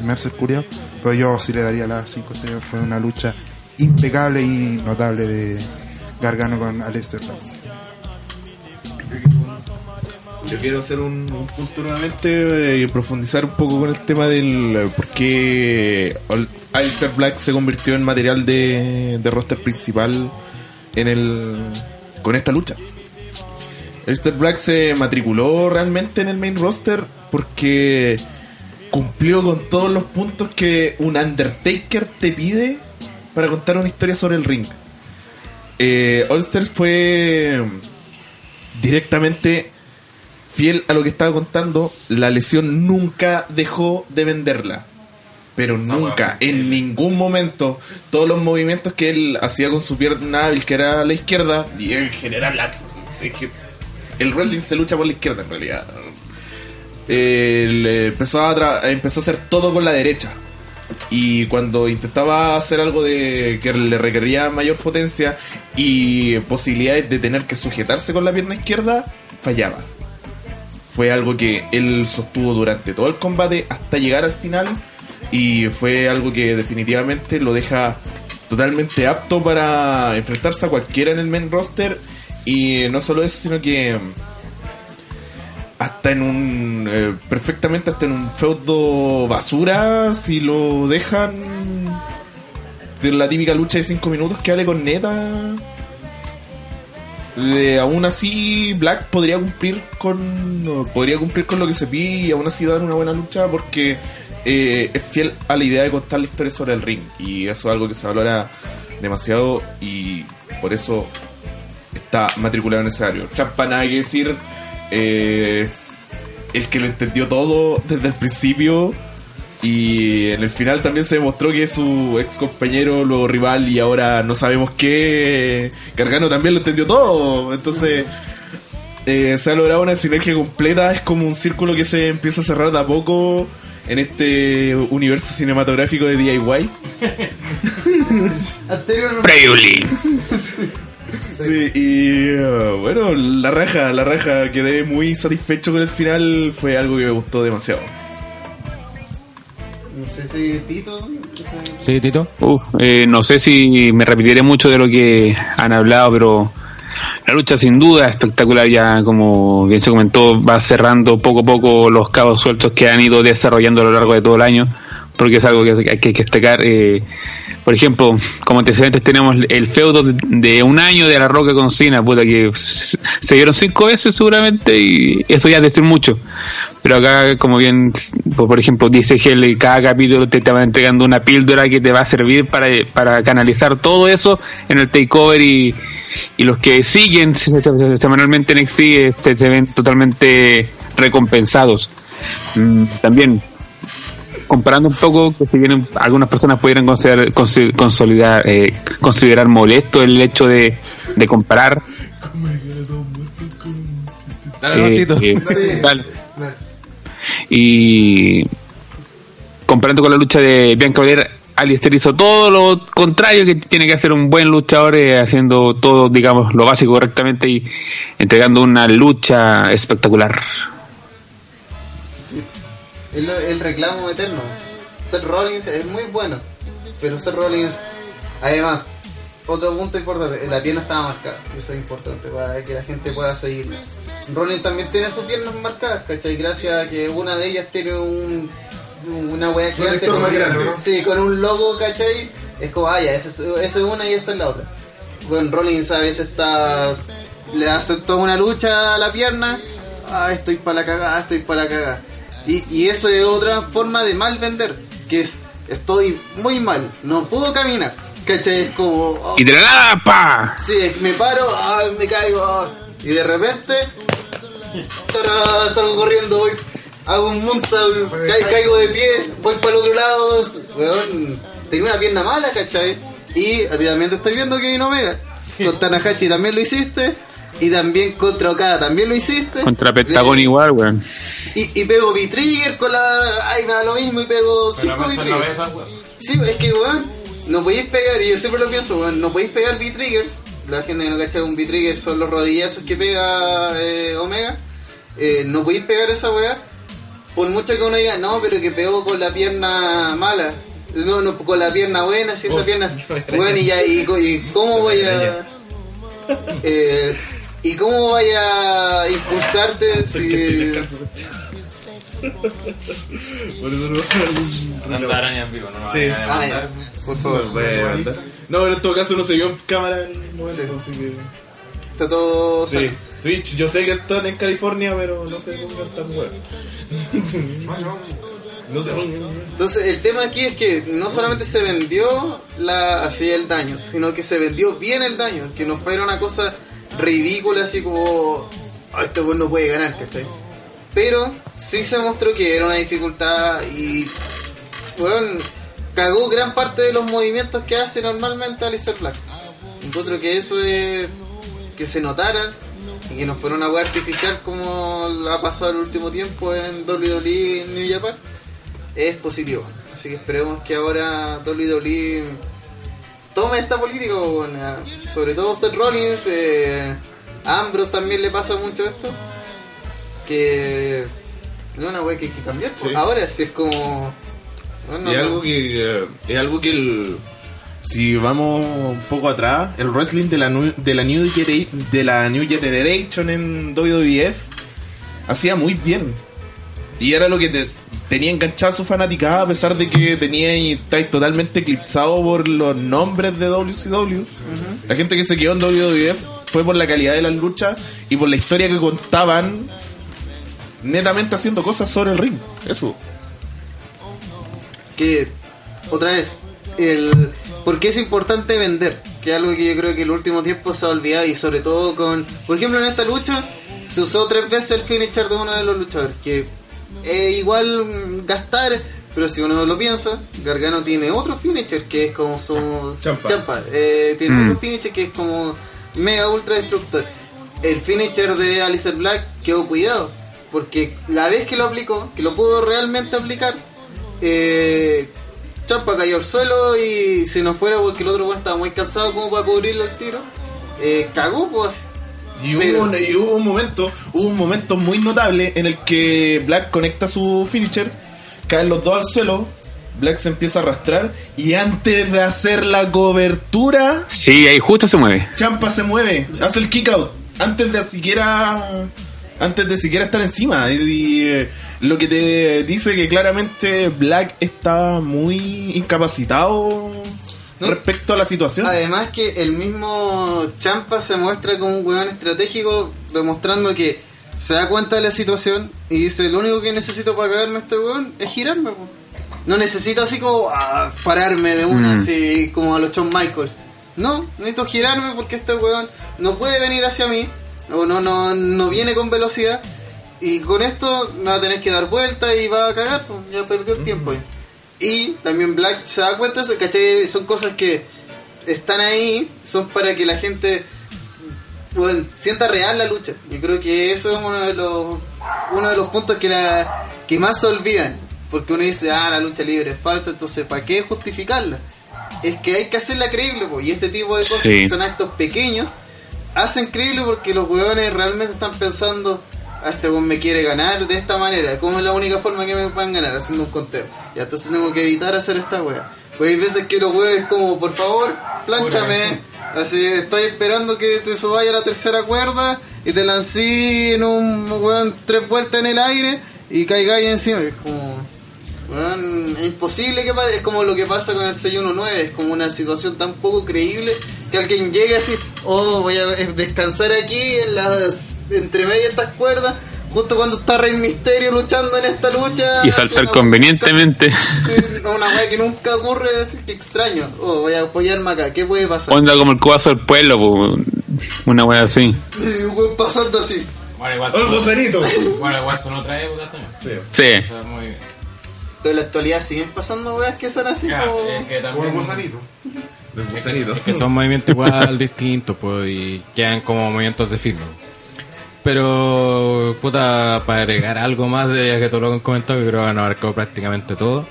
me hace el curiado, pero yo sí le daría las 5 estrellas. Fue una lucha impecable y notable de Gargano con Aleister. Quiero hacer un, un punto nuevamente eh, y profundizar un poco con el tema del eh, por qué Al- Alistair Black se convirtió en material de, de roster principal en el con esta lucha. Alistair Black se matriculó realmente en el main roster porque cumplió con todos los puntos que un Undertaker te pide para contar una historia sobre el ring. Eh, fue directamente fiel a lo que estaba contando, la lesión nunca dejó de venderla. Pero nunca, en ningún momento, todos los movimientos que él hacía con su pierna hábil, que era a la izquierda, y en general, la- es que el wrestling se lucha por la izquierda en realidad. Él eh, empezó, a empezó a hacer todo con la derecha. Y cuando intentaba hacer algo de que le requería mayor potencia y posibilidades de tener que sujetarse con la pierna izquierda, fallaba. Fue algo que él sostuvo durante todo el combate hasta llegar al final y fue algo que definitivamente lo deja totalmente apto para enfrentarse a cualquiera en el main roster. Y no solo eso, sino que hasta en un eh, perfectamente hasta en un feudo basura si lo dejan de la típica lucha de 5 minutos que hable con neta eh, aún así Black podría cumplir con podría cumplir con lo que se pide y aún así dar una buena lucha porque eh, es fiel a la idea de contar la historia sobre el ring. Y eso es algo que se valora demasiado y por eso está matriculado en ese área. Champa nada que decir. Eh, es el que lo entendió todo desde el principio y en el final también se demostró que su ex compañero, luego rival y ahora no sabemos qué, Gargano también lo entendió todo. Entonces eh, se ha logrado una sinergia completa, es como un círculo que se empieza a cerrar de a poco en este universo cinematográfico de DIY. Previously. Sí, y uh, bueno, la raja, la raja, quedé muy satisfecho con el final, fue algo que me gustó demasiado. No sé si Tito. Sí, Tito. Uf, eh, no sé si me repetiré mucho de lo que han hablado, pero la lucha sin duda es espectacular ya, como bien se comentó, va cerrando poco a poco los cabos sueltos que han ido desarrollando a lo largo de todo el año, porque es algo que hay que destacar. Eh, por ejemplo, como antecedentes tenemos el feudo de, un año de La Roca con Cena, puta que se dieron cinco veces seguramente y eso ya es decir mucho. Pero acá, como bien, por ejemplo, dice Hell, cada capítulo te, te va entregando una píldora que te va a servir para, para canalizar todo eso en el takeover y, y los que siguen se- se- semanalmente en NXT eh, se, se ven totalmente recompensados. Mm, también comparando un poco que si bien algunas personas pudieran considerar, consi- consolidar, eh, considerar molesto el hecho de, de comparar Dale, eh, eh, dale. y comparando con la lucha de Bianca Belair Alistair hizo todo lo contrario que tiene que hacer un buen luchador eh, haciendo todo digamos lo básico correctamente y entregando una lucha espectacular El, el reclamo eterno. Seth Rollins es muy bueno. Pero Seth Rollins, además, otro punto importante, la pierna estaba marcada. Eso es importante para que la gente pueda seguirlo. Rollins también tiene sus piernas marcadas, ¿cachai? Gracias a que una de ellas tiene un, una wea gigante con, más grande, ¿no? sí, con un logo, ¿cachai? Es como, ah, ya, esa es, esa es una y esa es la otra. Bueno, Rollins a veces está. Le hace toda una lucha a la pierna. Ah, estoy para la cagada, estoy para la cagada. Y, y eso es otra forma de mal vender. Que es, estoy muy mal, no puedo caminar. ¿Cachai? Es como. oh, y de la nada pa Sí, me paro, me caigo, y de repente tará, salgo corriendo, voy, hago un moonsault, ca- caigo de pie, voy para el otro lado, weón, tengo una pierna mala, ¿cachai? Y a ti también te estoy viendo Kevin Omega, con Tanahashi también lo hiciste, y también contra Okada también lo hiciste. contra Pentagón De- igual weón y, y pego V-Trigger con la... Ay, me da lo mismo y pego 5 V-Triggers. Sí, es que, weón, no podéis pegar, y yo siempre lo pienso, weón, no podéis pegar V-Triggers. La gente que no cacha un V-Trigger son los rodillazos que pega eh, Omega. Eh, no podéis pegar esa weá. Por mucho que uno diga, no, pero que pegó con la pierna mala. No, no, con la pierna buena, si esa Oh, pierna. Bueno, y ya, y, y cómo voy a. Eh, ¿Y cómo voy a impulsarte si.? Por eso no. araña en vivo, no Sí. Ah, ya, por favor. Bueno, anda. No, pero en todo caso no se vio en cámara en el momento, Sí. así que. Está todo. Sí, Twitch, yo sé que están en California, pero no sé cómo están weón. No sé. Entonces el tema aquí es que no solamente se vendió la, así el daño, sino que se vendió bien el daño, que no fuera una cosa ridícula así como "Ah, este weón no puede ganar, ¿cachai? Pero sí se mostró que era una dificultad y weón cagó gran parte de los movimientos que hace normalmente Alistair Black. Encuentro que eso es que se notara y que no fuera una weá artificial como ha pasado el último tiempo en WWE en New Japan es positivo. Así que esperemos que ahora WWE tome esta política, sobre todo Seth Rollins, eh, a Ambrose también le pasa mucho esto, que no es una wea que hay que cambiar. Sí. Ahora sí es como... bueno, Y no- algo que es algo que el si vamos un poco atrás, el wrestling de la de la New de la New Generation en WWF hacía muy bien. Y era lo que te, tenía enganchada su fanaticada a pesar de que tenía y estáis totalmente eclipsado por los nombres de WCW. La gente que se quedó en WWF fue por la calidad de las luchas y por la historia que contaban netamente haciendo cosas sobre el ring. Eso. que otra vez el por qué es importante vender que es algo que yo creo que el último tiempo se ha olvidado y sobre todo con por ejemplo en esta lucha se usó tres veces el finisher de uno de los luchadores que es igual mm, gastar pero si uno lo piensa Gargano tiene otro finisher que es como su Champa. champa, eh, tiene Mm. otro finisher que es como mega ultra destructor el finisher de Alistair Black quedó cuidado porque la vez que lo aplicó que lo pudo realmente aplicar eh, Champa cayó al suelo y se nos fuera porque el otro estaba muy cansado como para cubrirle el tiro. eh, cagó, pues. Y hubo, Pero- un, y hubo un momento, hubo un momento muy notable en el que Black conecta su finisher, caen los dos al suelo, Black se empieza a arrastrar y antes de hacer la cobertura, Sí, ahí justo se mueve. Champa se mueve, hace el kick out antes de siquiera antes de siquiera estar encima y, y, eh, lo que te dice que claramente Black está muy incapacitado No. respecto a la situación. Además que el mismo Champa se muestra como un weón estratégico, demostrando que se da cuenta de la situación y dice, lo único que necesito para cagarme a este weón es girarme. po". No necesito así como ah, pararme de una, Mm. así como a los Shawn Michaels. No, necesito girarme porque este weón no puede venir hacia mí, o no, no, no viene con velocidad. Y con esto me va a tener que dar vuelta y va a cagar, pues, ya perdió el tiempo. ahí. Y también Black se da cuenta, eso, ¿cachai? Son cosas que están ahí, son para que la gente bueno, sienta real la lucha. Yo creo que eso es uno de los, uno de los puntos que, la, que más se olvidan. Porque uno dice, ah, la lucha libre es falsa, entonces ¿para qué justificarla? Es que hay que hacerla creíble, po, y este tipo de cosas Sí. que son actos pequeños hacen creíble porque los huevones realmente están pensando, este weón me quiere ganar de esta manera, ¿cómo es la única forma que me puedan ganar? Haciendo un conteo. Y entonces tengo que evitar hacer esta wea. Porque hay veces que los huevones como, por favor, planchame. Así, estoy esperando que te subáis a la tercera cuerda y te lancí en un weón tres vueltas en el aire y caigáis encima. Es como, weón, es imposible que pase. Es como lo que pasa con el 619. Es como una situación tan poco creíble que alguien llegue así, oh, voy a descansar aquí en las entre medio de estas cuerdas. Justo cuando está Rey Misterio luchando en esta lucha. Y saltar Una- convenientemente. Una weá que nunca ocurre, así que extraño. Oh, voy a apoyarme acá, ¿qué puede pasar? Onda como el cubazo del pueblo, po. una wea así. Y pasando así. Bueno, igual ¡Oh, el son, gusanito! bueno, igual son otra época también. Sí. Sí. O sea, muy bien. Pero en la actualidad siguen pasando weas que son así Ya, como... es que Como el también... Del gusanito. Es que son movimientos igual distintos, pues, y quedan como movimientos de firme. Pero, puta, para agregar algo más de ya que todo lo que han comentado, que creo que han abarcado prácticamente todo.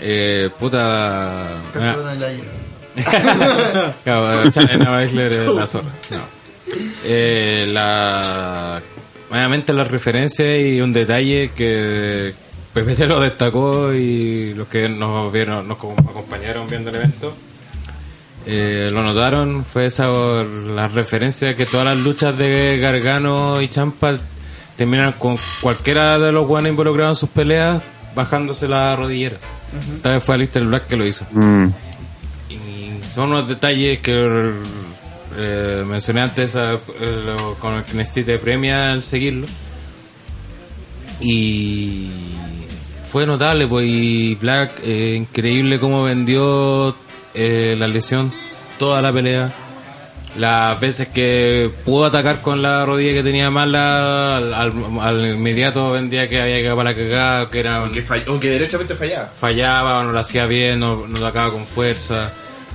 Eh, puta. Casi con el aire. Claro, Baszler es la zorra. No. Eh, la, nuevamente la referencia y un detalle que Pepe lo destacó y los que nos vieron, nos co- acompañaron viendo el evento, eh, lo notaron, fue esa la referencia que todas las luchas de Gargano y Champa terminan con cualquiera de los guanes involucrados en sus peleas bajándose la rodillera. Esta vez fue Alistair Black que lo hizo. Mm. Y son unos detalles que eh, mencioné antes a- eh, lo- con el que Nestite premia al seguirlo. Y fue notable, pues, y Black, eh, increíble cómo vendió eh, la lesión toda la pelea. Las veces que pudo atacar con la rodilla que tenía mala, al, al- al inmediato vendía que había que para la cagada, que era O que, fall- o que derechamente fallaba. fallaba o no lo hacía bien, no, no atacaba con fuerza,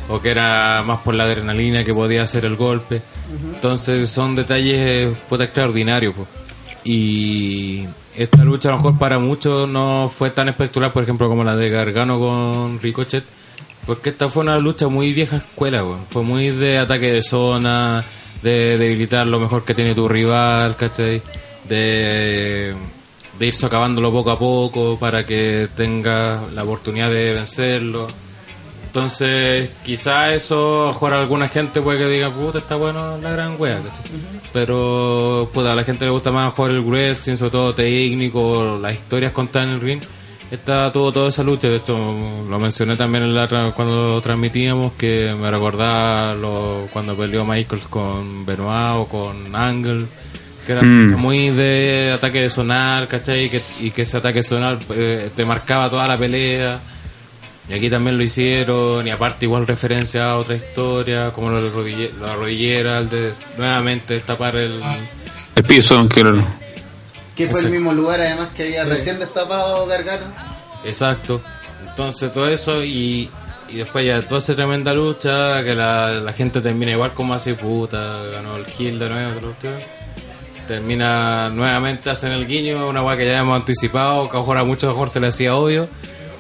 o que era más por la adrenalina que podía hacer el golpe. Entonces son detalles puta extraordinarios. Y esta lucha a lo mejor para muchos no fue tan espectacular, por ejemplo, como la de Gargano con Ricochet, porque esta fue una lucha muy vieja escuela, po. fue muy de ataque de zona, de debilitar lo mejor que tiene tu rival, ¿cachai? De, de ir socavándolo poco a poco para que tenga la oportunidad de vencerlo. Entonces, quizá eso, a mejor a alguna gente puede que diga, puta, está bueno la gran wea, ¿cachai? Pero, puta, a la gente le gusta más jugar el wrestling, sobre todo técnico, las historias contadas en el ring. Esta tuvo toda esa lucha, de hecho, lo mencioné también en la cuando transmitíamos, que me recordaba lo, cuando peleó Michaels con Benoit o con Angle, que era Mm. muy de ataque de sonar, ¿cachai? Y que, y que ese ataque sonar eh, te marcaba toda la pelea. Y aquí también lo hicieron, y aparte igual referencia a otra historia, como lo de rodille- la rodillera, el de nuevamente tapar el... El piso, claro. Que fue Ese. el mismo lugar además que había recién destapado Gargano. Exacto. Entonces todo eso y, y después ya toda esa tremenda lucha, que la, la gente termina igual como así, puta, ganó el Gil de nuevo. Termina nuevamente, hacen el guiño, una weá que ya hemos anticipado, que a lo mejor a muchos mejor se le hacía obvio.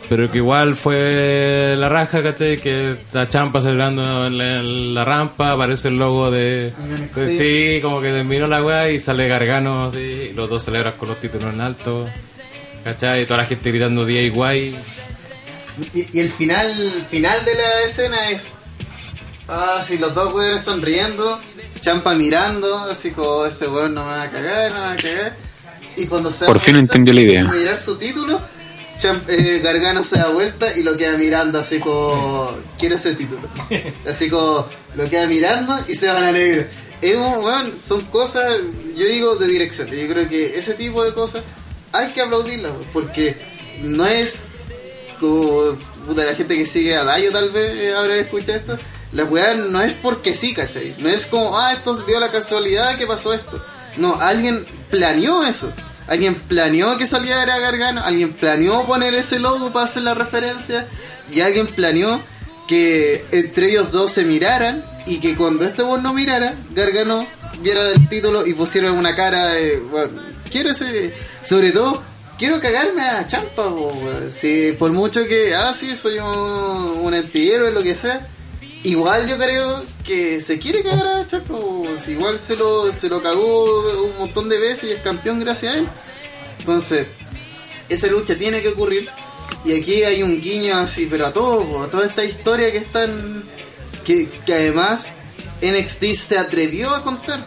pero que igual fue la raja, ¿cachai? Que la champa celebrando en la, en la rampa, aparece el logo de... De- sí, como que terminó la weá y sale Gargano, así, y los dos celebran con los títulos en alto, ¿cachai? Y toda la gente gritando DIY. Y, y el final final de la escena es. Ah, si los dos weones sonriendo, Champa mirando, así como este weón no me va a cagar, no me va a cagar. Y cuando se Por fin entendió la idea. Mirar su título, Champ- eh, Gargano se da vuelta y lo queda mirando, así como. Quiero ese título. Así como lo queda mirando y se van a negro. Es un, weón, son cosas, yo digo, de dirección. Yo creo que ese tipo de cosas hay que aplaudirlas, weón, porque no es como puta, la gente que sigue a Dayo tal vez eh, habrá escuchado esto. La weá no es porque sí, ¿cachai? No es como, ah, esto se dio la casualidad que pasó esto. No, alguien planeó eso. Alguien planeó que saliera Gargano, alguien planeó poner ese logo para hacer la referencia y alguien planeó que entre ellos dos se miraran y que cuando este no mirara, Gargano viera el título y pusiera una cara de, bueno, quiero ese, sobre todo, quiero cagarme a Champa, si por mucho que, ah, sí, soy un, un antihéroe, lo que sea, igual yo creo que se quiere cagar a Champa, si igual se lo, se lo cagó un montón de veces y es campeón gracias a él. Entonces, esa lucha tiene que ocurrir. Y aquí hay un guiño así, pero a todo, a toda esta historia que están. Que, que además NXT se atrevió a contar.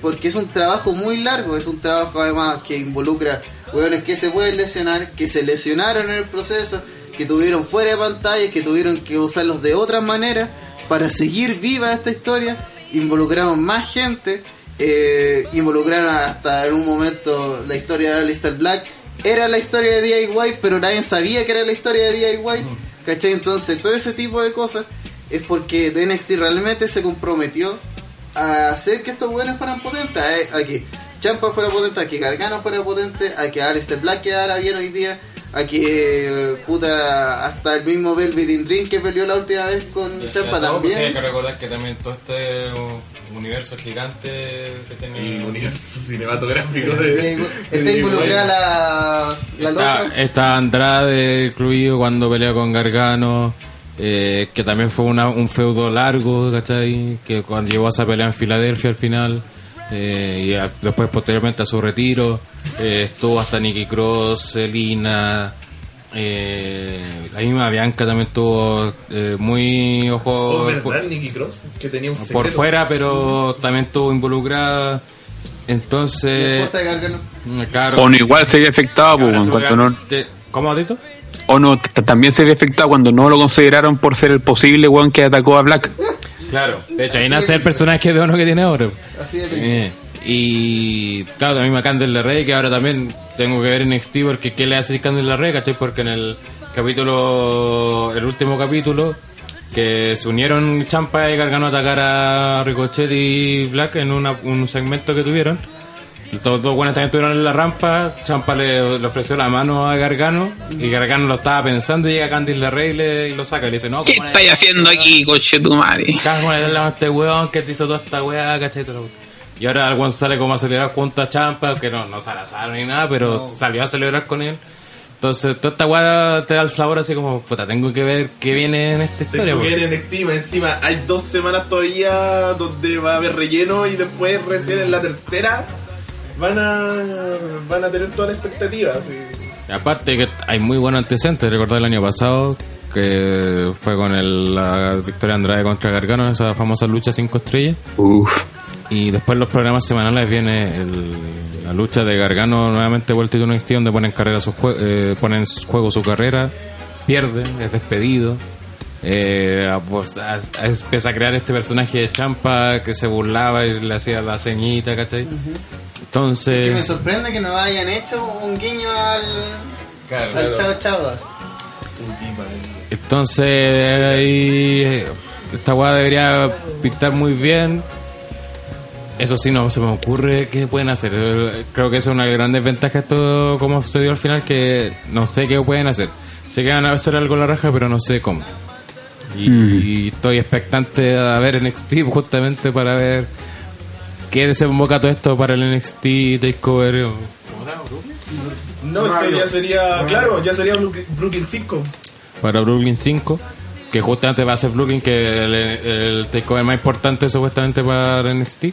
Porque es un trabajo muy largo, es un trabajo además que involucra hueones que se pueden lesionar, que se lesionaron en el proceso, que tuvieron fuera de pantalla, que tuvieron que usarlos de otra manera para seguir viva esta historia. Involucraron más gente, eh, involucraron hasta en un momento la historia de Alistair Black. Era la historia de DIY, pero nadie sabía que era la historia de DIY. ¿Cachai? Entonces, todo ese tipo de cosas es porque NXT realmente se comprometió a hacer que estos buenos fueran potentes. A, a que Champa fuera potente, a que Gargano fuera potente, a que Alistair Black quedara bien hoy día, a que eh, puta hasta el mismo Velvet in Dream que peleó la última vez con Champa pues, hay también. que recordar que también todo este universo gigante que tenía... El universo cinematográfico Eh, de. Está involucrada la, la Está, loca. está Andrade incluido cuando pelea con Gargano, eh, que también fue una- un feudo largo, ¿cachai? Que cuando llegó a esa pelea en Filadelfia al final, eh, y a- después posteriormente a su retiro, eh, estuvo hasta Nikki Cross, Selina, eh, la misma Bianca también estuvo eh, muy ojo Todo verdad, Nicky Cross, que tenía un secreto. por fuera, pero también estuvo involucrada. Entonces, claro, O no igual se ve afectado, pues, en cuanto no, ¿Cómo, Adito? O no, t- también se ve afectado cuando no lo consideraron por ser el posible weón que atacó a Black. Claro. De hecho, ahí nace el personaje de uno que tiene ahora. Así de película. Eh, y claro, también me Candle Rey, que ahora también tengo que ver en NXT porque ¿qué le hace Candle Rey? ¿Cachai? Porque en el capítulo, el último capítulo, que se unieron Champa y Gargano a atacar a Ricochet y Black en una- un segmento que tuvieron. Todos dos buenos también estuvieron en la rampa. Champa le, le ofreció la mano a Gargano y Gargano lo estaba pensando y llega Candice Rey y, le- y lo saca y le dice, no, ¿Qué ¿cómo le- estáis haciendo aquí, coche tu madre? ¿Cómo le dan a este weón que te hizo toda esta weá, lo- Y ahora el weón sale como a celebrar junto a Champa, que no, no se abrazaron ni nada, pero salió a celebrar con él. Entonces, toda esta weá te da el sabor así como, puta, tengo que ver qué viene en esta historia. Tengo que ver en encima, encima hay dos semanas todavía donde va a haber relleno y después recién en la tercera van a van a tener toda la expectativa. así. Y Aparte que hay muy buenos antecedentes, recordar el año pasado que fue con el, la Victoria Andrade contra Gargano, esa famosa lucha 5 estrellas. Uf. Y después los programas semanales viene el- la lucha de Gargano nuevamente el título NXT donde ponen carrera su jue- eh, ponen en juego su carrera, pierde, es despedido. Eh, a- pues, a- a- empieza a crear este personaje de Champa que se burlaba y le hacía la ceñita, ¿cachai? Que me Entonces, sorprende que no hayan hecho un guiño al, Claro, al claro. Chao Chavas. entonces ahí, esta weá debería pintar muy bien. Eso sí, no se me ocurre qué pueden hacer. Creo que eso es una gran desventaja esto, como sucedió al final, que no sé qué pueden hacer. Sé que van a hacer algo a la raja, pero no sé cómo. Y, Mm. y estoy expectante a ver NXT justamente para ver qué desemboca todo esto para el NXT Takeover. No, este ya sería, claro, ya sería Brooklyn Brooklyn 5. Para Brooklyn 5. Que justamente va a ser Brooklyn, que el, el takeover más importante supuestamente para NXT.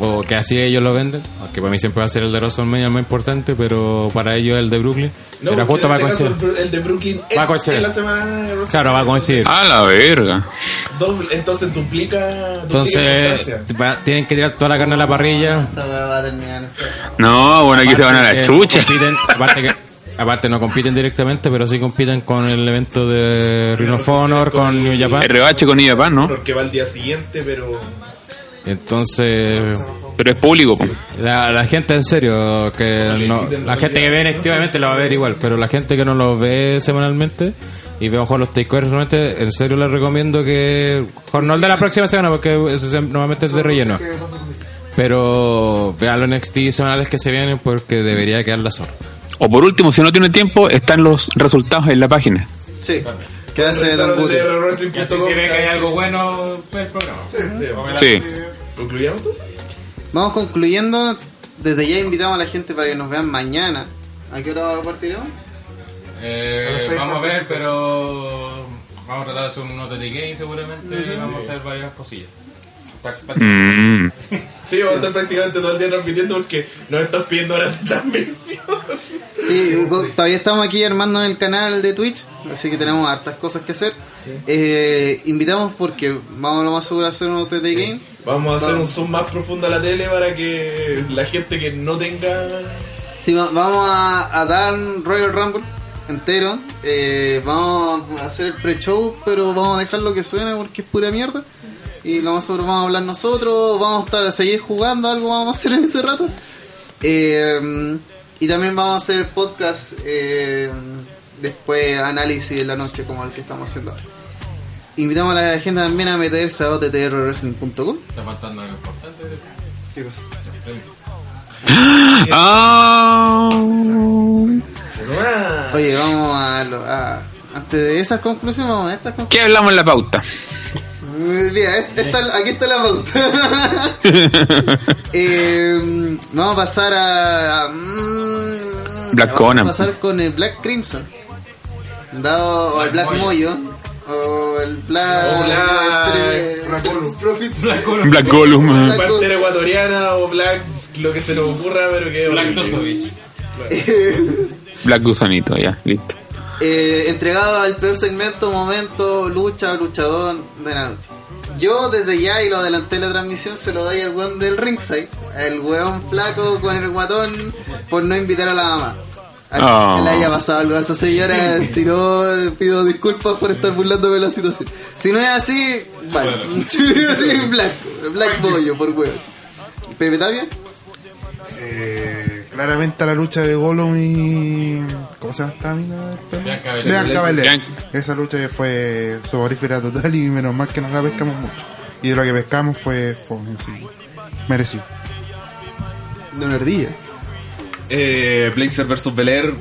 O que así ellos lo venden. Aunque para mí siempre va a ser el de WrestleMania el más importante, pero para ellos el de Brooklyn. No, Era porque justo va a coincidir. el, el de Brooklyn es Va a coincidir. en la semana de. Claro, va a coincidir. A la verga. Doble- entonces duplica, duplica Entonces, va- tienen que tirar toda la carne a la parrilla. No, bueno, aquí se van a la Aparte que chucha. compiten- aparte, que, aparte no compiten directamente, pero sí compiten con el evento de Ring of Honor, con New Japan. RBH con New Japan, ¿no? Porque va al día siguiente, pero. Entonces, Pero es público, la, la gente en serio, que no, la gente que ve activamente lo va a ver igual, pero la gente que no lo ve semanalmente y ve mejor los takeovers realmente, en serio les recomiendo que, el de la próxima semana, porque eso se- normalmente es de relleno. Pero vean los NXT semanales que se vienen porque debería quedar la zorra. O por último, si no tiene tiempo, están los resultados en la página. Sí. ¿Qué hace Don de Guti? wrestling.com. algo bueno, el programa. Sí. ¿Concluyamos entonces? Vamos concluyendo. Desde ya invitamos a la gente para que nos vean mañana. ¿A qué hora partiremos? Eh, vamos a ver, pero vamos a tratar de hacer un note de gay seguramente y vamos a hacer varias cosillas. Pa- pa- Mm. Sí, vamos a estar prácticamente todo el día transmitiendo porque nos están pidiendo horas de transmisión. Sí, go- todavía estamos aquí armando el canal de Twitch, así que tenemos hartas cosas que hacer. Eh, invitamos porque vamos a lo más seguro a hacer un TT Game. Vamos a hacer un zoom más profundo a la tele para que la gente que no tenga. Sí, va- vamos a, a dar un Royal Rumble entero. Eh, vamos a hacer el pre-show, pero vamos a dejar lo que suena porque es pura mierda. Y lo más seguro vamos a hablar nosotros, vamos a estar a seguir jugando, algo vamos a hacer en ese rato. Eh, y también vamos a hacer podcast eh, después, análisis en la noche como el que estamos haciendo ahora. Invitamos a la gente también a meterse a ottrwrestling.com. Está faltando algo importante. Chicos. Ah. Oye, vamos a, lo- a- Antes de esas conclusiones, vamos a estas conclusiones. ¿Qué hablamos en la pauta? Mira, esta- esta- aquí está la pauta. Eh, vamos a pasar a. a- mm, Black vamos Conan. a pasar con el Black Crimson. Dado, o el Black Moyo. O el Black. O Black- Extreme- Black. Profits. Black Gollum. Black- Pantera ecuatoriana o Black, lo que se nos ocurra, pero que. Black Dosovich. Black Gusanito, ya, listo. Eh, entregado al peor segmento, momento, lucha, luchador de la noche. Yo desde ya, y lo adelanté en la transmisión, se lo doy al weón del ringside, el weón flaco con el guatón, por no invitar a la mamá. A que Oh. le haya pasado algo a esa señora, si no, pido disculpas por estar burlándome de la situación. Si no es así, vale. sí, black, black bollo, por weón. Pepe Tapia, Eh, claramente la lucha de Gollum y. ¿Cómo se llama esta mina? Bianca Belair. Esa lucha fue soporífera total y menos mal que no la pescamos mucho. Y de lo que pescamos fue sí. Merecido. de una ardilla. Eh, Blazer vs Belair,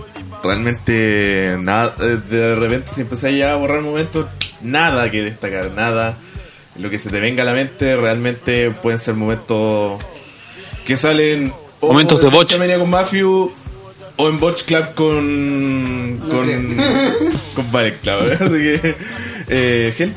realmente nada, eh, de repente si empecé ya a borrar momentos, nada que destacar, nada. Lo que se te venga a la mente realmente pueden ser momentos que salen o Momentos en de botch. Mania con Mafio o en Botch Club con con, con Ballet Club. Así que eh, Gel.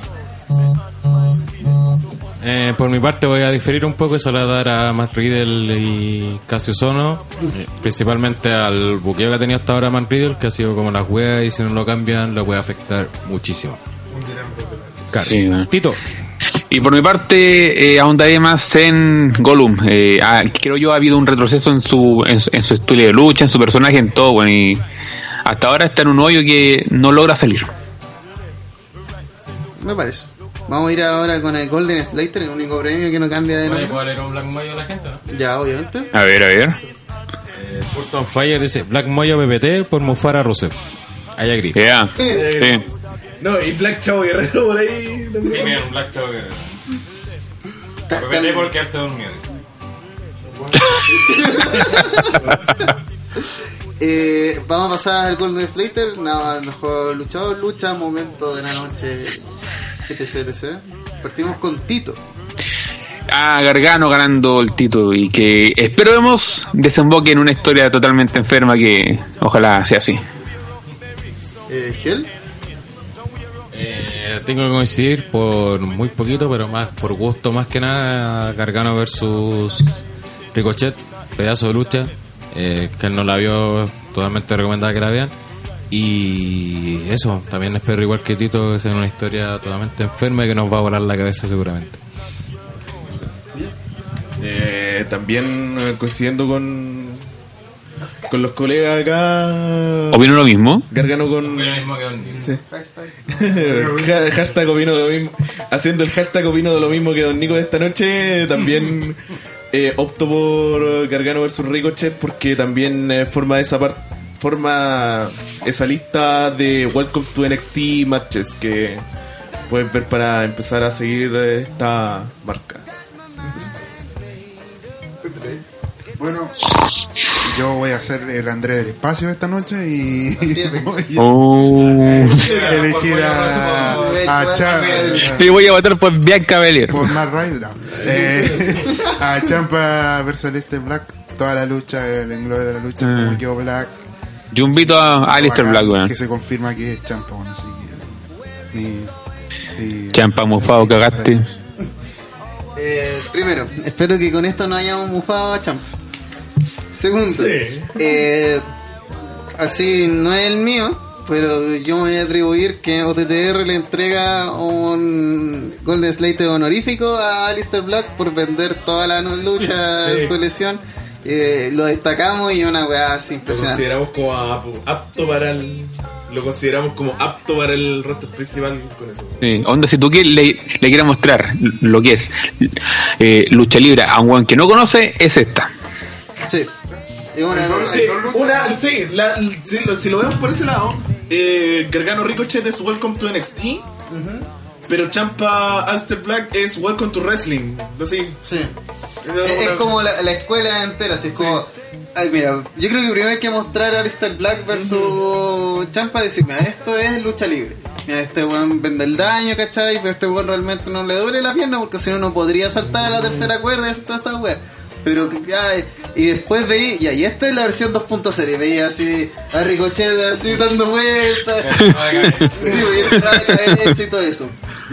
Eh, por mi parte voy a diferir un poco y solo a dar a Matt Riddle y Cassius Ono, eh, principalmente al buqueo que ha tenido hasta ahora Matt Riddle, que ha sido como las weas y si no lo cambian lo puede afectar muchísimo. Claro. Sí. Tito, Y por mi parte, eh, ahondaré más en Gollum. Eh, ah, creo yo ha habido un retroceso en su, en, su- en su estilo de lucha, en su personaje, en todo, bueno, y hasta ahora está en un hoyo que no logra salir. Me parece. Vamos a ir ahora con el Golden Slater, el único premio que no cambia de nombre. ¿puedo leer un Black Moyo a la gente? ¿no? Ya, obviamente. A ver, a ver. Eh, Force on Fire dice Black Moyo PPT por mufar a Rusev. Haya grip. Ya. Sí. No, y Black Chavo Guerrero por ahí. también. un Black Ta- tam- por quedarse dormido. eh, vamos a pasar al Golden Slater, nada, mejor luchador, lucha, momento de la noche, etc, etc. Partimos con Tito. a Gargano ganando el título y que esperemos desemboque en una historia totalmente enferma que ojalá sea así. Eh, Hell. Tengo que coincidir por muy poquito, pero más por gusto más que nada Gargano versus Ricochet, pedazo de lucha, eh, que no la vio, totalmente recomendada que la vean. Y eso, también espero igual que Tito que sea una historia totalmente enferma y que nos va a volar la cabeza seguramente. Eh, también eh, coincidiendo con con los colegas acá. Opino lo mismo. Gargano con. Sí. Ha- hashtag opino de lo mismo. Haciendo el hashtag opino de lo mismo que Don Nico de esta noche. También eh, opto por Gargano versus Ricochet porque también eh, forma esa parte. Forma esa lista de Welcome to NXT matches que puedes ver para empezar a seguir eh, esta marca. Bueno, yo voy a ser el Andrés del espacio esta noche y voy Oh. a elegir a, a Cha- Y voy a votar por Bianca Belair. por Matt Rider, no. Eh, a Champa versus Alistair Black, toda la lucha, el englobe de la lucha, Mm. como quedó Black. Yo invito a Alistair Black, weón. Que se confirma que es Champa, bueno, así que. Champa mufado, cagaste. Eh, primero, espero que con esto no hayamos mufado a Champ. Segundo, eh, así no es el mío, pero yo me voy a atribuir que OTTR le entrega un Golden Slate honorífico a Alistair Black por vender toda la no- lucha Sí, su lesión. Eh, lo destacamos y una weá así Lo consideramos como ap- apto para el. Lo consideramos como apto para el roster principal con eso. Sí, onda, si tú quieres, le, le quieres mostrar lo que es eh, lucha libre a un weón que no conoce, es esta. Sí. Y bueno, Sí, una, sí, la- sí, lo- si lo vemos por ese lado, eh, Gargano Ricochet es Welcome to NXT, pero Champa Alster Black es Welcome to Wrestling. Así. Sí. Es, es como la, la escuela entera, así es como. Ay, mira, yo creo que primero hay que mostrar a Alistair Black versus Champa y decir, mira, esto es lucha libre. Mira, este weón vende el daño, ¿cachai? Pero este weón realmente no le duele la pierna porque si no, no podría saltar a la tercera cuerda y hacer toda esta wea. Pero, ay, y después veí, y esta es la versión 2.0, y veía así a Ricochet así dando vueltas. Sí, voy a cabeza y todo eso.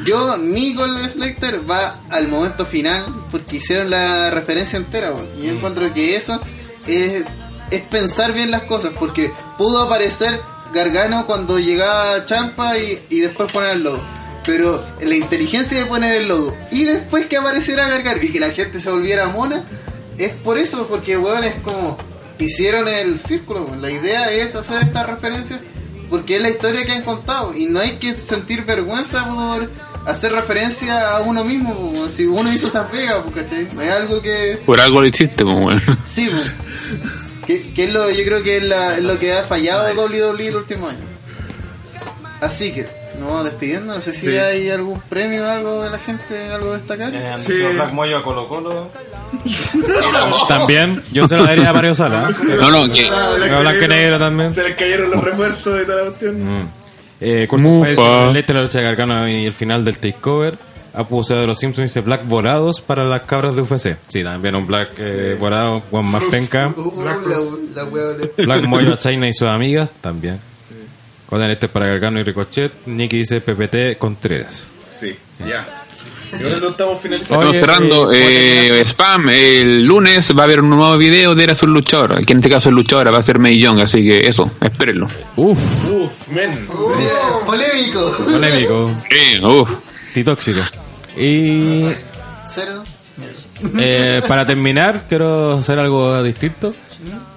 Yo, mi Golden Slater va al momento final porque hicieron la referencia entera. Y yo encuentro que eso es, es pensar bien las cosas porque pudo aparecer Gargano cuando llegaba Champa y, y después poner el logo. Pero la inteligencia de poner el logo y después que apareciera Gargano y que la gente se volviera mona, es por eso, porque weón es como hicieron el círculo. weón. La idea es hacer esta referencia porque es la historia que han contado y no hay que sentir vergüenza por hacer referencia a uno mismo. weón. Si uno hizo esa pega, ¿cachai? No es algo que. Por algo lo hiciste, weón. Sí, pues. que, que es lo, yo creo que es, la- es lo que ha fallado WWE el último año. Así que, vamos despidiendo. No sé si Sí. hay algún premio, algo de la gente, algo destacar. Eh, Sí. Black Moyo a Colo Colo. También, yo se lo daría a Mario Sala. ¿eh? No, no, que. Ah, blanco negro también. Se les cayeron los refuerzos y toda la cuestión. Mm. Eh, Leite, la lucha de Gargano y el final del takeover. Acusado de los Simpsons dice Black volados para las cabras de UFC. Sí, también un Black eh, volado, Juan más penca. De- Black Moyo a China y sus amigas también. Con este para Gargano y Ricochet. Nicky dice PPT Contreras. Sí, ya. Y con eso estamos finalizando. Oye, cerrando, eh, eh, spam, el lunes va a haber un nuevo video de Era su luchador, que en este caso es luchadora, va a ser May Young, así que eso, espérenlo. Uf, Uf, men. Uh, polémico. polémico. Eh, uf. Titóxico. Y Cero. eh, para terminar, quiero hacer algo distinto.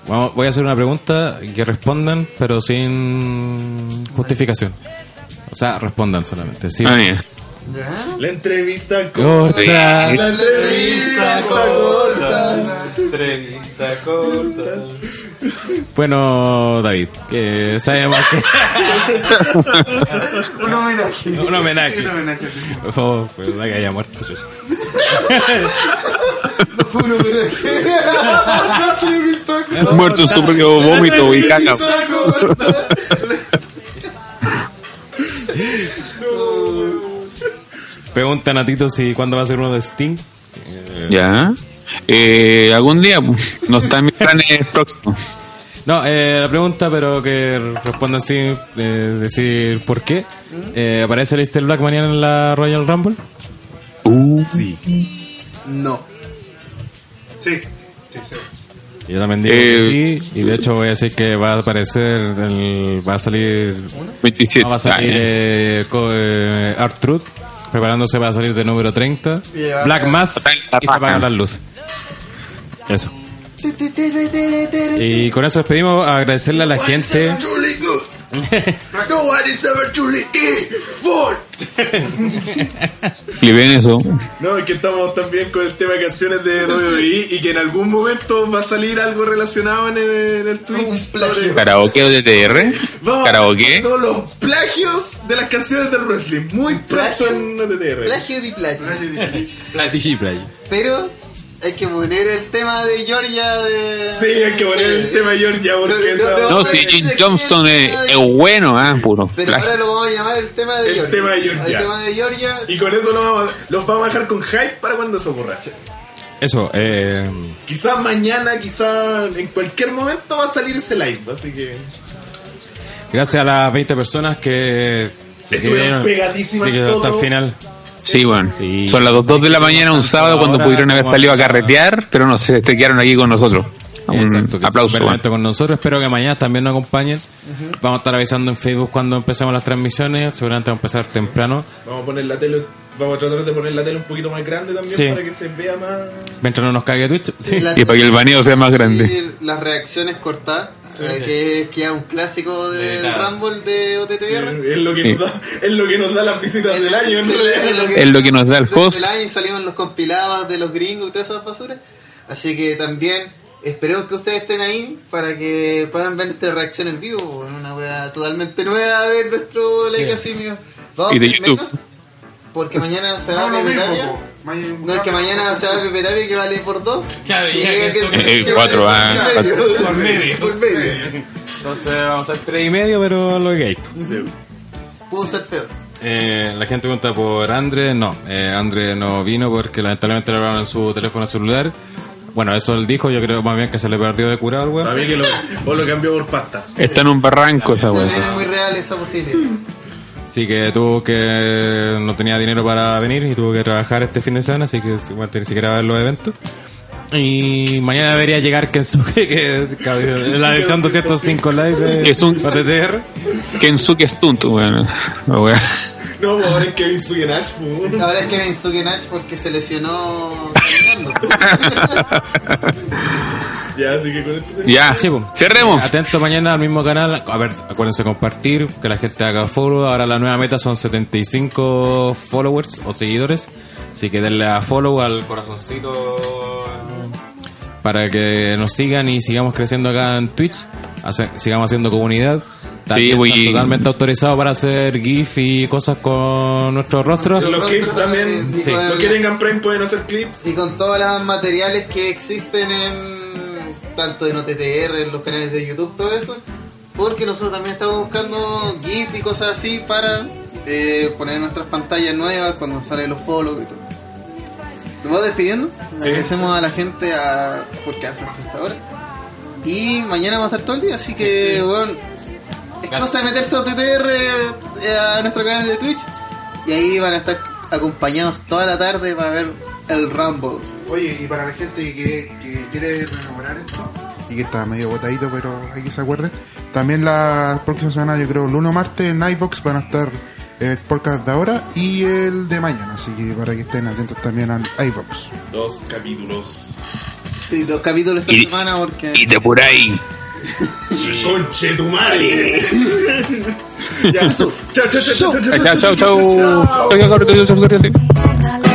Vamos- voy a hacer una pregunta que respondan, pero sin justificación. O sea, respondan solamente. Sí. Ah. La entrevista. Corta. La entrevista está corta. Entrevista corta. Bueno, David, que sabemos que Un homenaje. un homenaje. Un homenaje, sí. Oh, pues la que haya muerto. chucha. Fue un homenaje. Corta. Muerto en su propio vómito y caca. Preguntan a Tito si cuándo va a ser uno de Sting. Eh, Ya. Eh, algún día, pues, no está en mis planes próximos. No, eh, la pregunta, pero que respondan sin eh, decir por qué. Eh, ¿Aparece Lister Black mañana en la Royal Rumble? Uh, No. Sí, sí, sí. Yo también digo Eh, que sí, y de hecho voy a decir que va a aparecer, el, va a salir, 27. no, va a salir Ah, eh, eh, Art Truth, preparándose para salir de número 30, Y le va a Black Mass y se apagan las luces. Eso. Y con eso despedimos, agradecerle a la gente. ¿Le ven eso? No, es que estamos también con el tema de canciones de WWE y que en algún momento va a salir algo relacionado en el, en el Twitch sobre ¿Karaoke o DTR? Vamos ¿Karaoke? todos los plagios de las canciones del wrestling. Muy pronto en OTTR. Plagio de plagio. Play, play. Pero hay que poner el tema de Georgia de. Sí, hay que poner el tema de Georgia porque No, esa- no, No, si Jim Johnston es, es bueno, ah, puro. Pero ahora lo vamos a llamar el tema de El Georgia. tema de Georgia. El tema de Georgia. Y con eso lo vamos a- los vamos a dejar con hype para cuando eso ocurra. Eso, eh, Quizás mañana, quizás en cualquier momento va a salir ese live. Así que gracias a las 20 personas que se Estuvieron pegadísimas quedaron hasta el final. Sí, bueno. Son las 2 de la mañana un sábado cuando pudieron haber salido a carretear, pero no se, quedaron aquí con nosotros. Un Exacto, que aplauso. bueno. con nosotros. Espero que mañana también nos acompañen. Vamos a estar avisando en Facebook cuando empecemos las transmisiones. Seguramente vamos a empezar temprano. vamos a poner la tele, vamos a tratar de poner la tele un poquito más grande también Sí. para que se vea más. Mientras no nos cague Twitch. Sí. las- Y para que el baneo sea más grande. y Las reacciones cortadas, eh, que es que es un clásico del Claro. Rumble de OTTR. es, lo que Sí. nos da, es lo que nos da las visitas del año. en Sí, realidad. Es lo que nos da el host. Del año salimos los compilados de los gringos y todas esas basuras. Así que también esperemos que ustedes estén ahí para que puedan ver nuestra reacción en vivo. Una wea totalmente nueva a ver nuestro Legacy mío. Vamos Y de YouTube. menos, Porque mañana se va No, a Pepe Tapia. No, es que mañana se va a Pepe Tapia que vale por dos. Claro, Y ya que- que que- son- que cuatro, vale ah, por medio. Por medio. Por medio. Entonces vamos a hacer tres y medio, pero lo que hay. Pudo ser peor. Eh, la gente pregunta por Andre. No, eh, Andre no vino porque lamentablemente le hablaron en su teléfono celular. Bueno, eso él dijo. Yo creo más bien que se le perdió de curado, weón. Para mí que lo, o lo cambió por pasta. Está en un barranco esa weá. Es muy real esa posibilidad. Así que tuvo que. No tenía dinero para venir y tuvo que trabajar este fin de semana. Así que bueno, ni siquiera ver los eventos. Y mañana debería llegar Kensuke, que que- la edición 205 live de Es un- OTTR. Kensuke Stunt, weón. La weá. No, pues ahora es Kevin Sugenash, pues. Ahora es que Bensuke Nach porque se lesionó. Ya, así que con esto te- Ya, Sí, po. cerremos. Atento mañana al mismo canal. A ver, acuérdense compartir, que la gente haga follow. Ahora la nueva meta son 75 followers o seguidores. Así que denle a follow al corazoncito para que nos sigan y sigamos creciendo acá en Twitch. Hace- sigamos haciendo comunidad. También totalmente autorizado para hacer GIF y cosas con nuestros rostros. Los clips también. Y con- Los que tengan Prime pueden hacer clips. Y con todos los materiales que existen en tanto en OTTR, en los canales de YouTube, todo eso. Porque nosotros también estamos buscando GIF y cosas así para eh, poner en nuestras pantallas nuevas cuando salen los follows y todo. Nos vamos despidiendo. Agradecemos a la gente a, por quedarse hasta esta hora. Y mañana vamos a estar todo el día, así que, bueno, cosa de meterse a OTTR eh, a nuestro canal de Twitch. Y ahí van a estar acompañados toda la tarde para ver el Rumble. Oye, y para la gente que, que quiere rememorar esto, y que está medio botadito, pero hay que se acuerden, también la próxima semana, yo creo, lunes o martes en iVox van a estar el podcast de ahora y el de mañana, así que para que estén atentos también al iVox. Dos capítulos. Sí, dos capítulos esta Y- semana porque... Y de por ahí. Conche tu madre. ya, chao, chao, chao, chao, chao, chao. Chao, chao, chao. Chao, chao, chao, chao, chao, chao, chao. Dale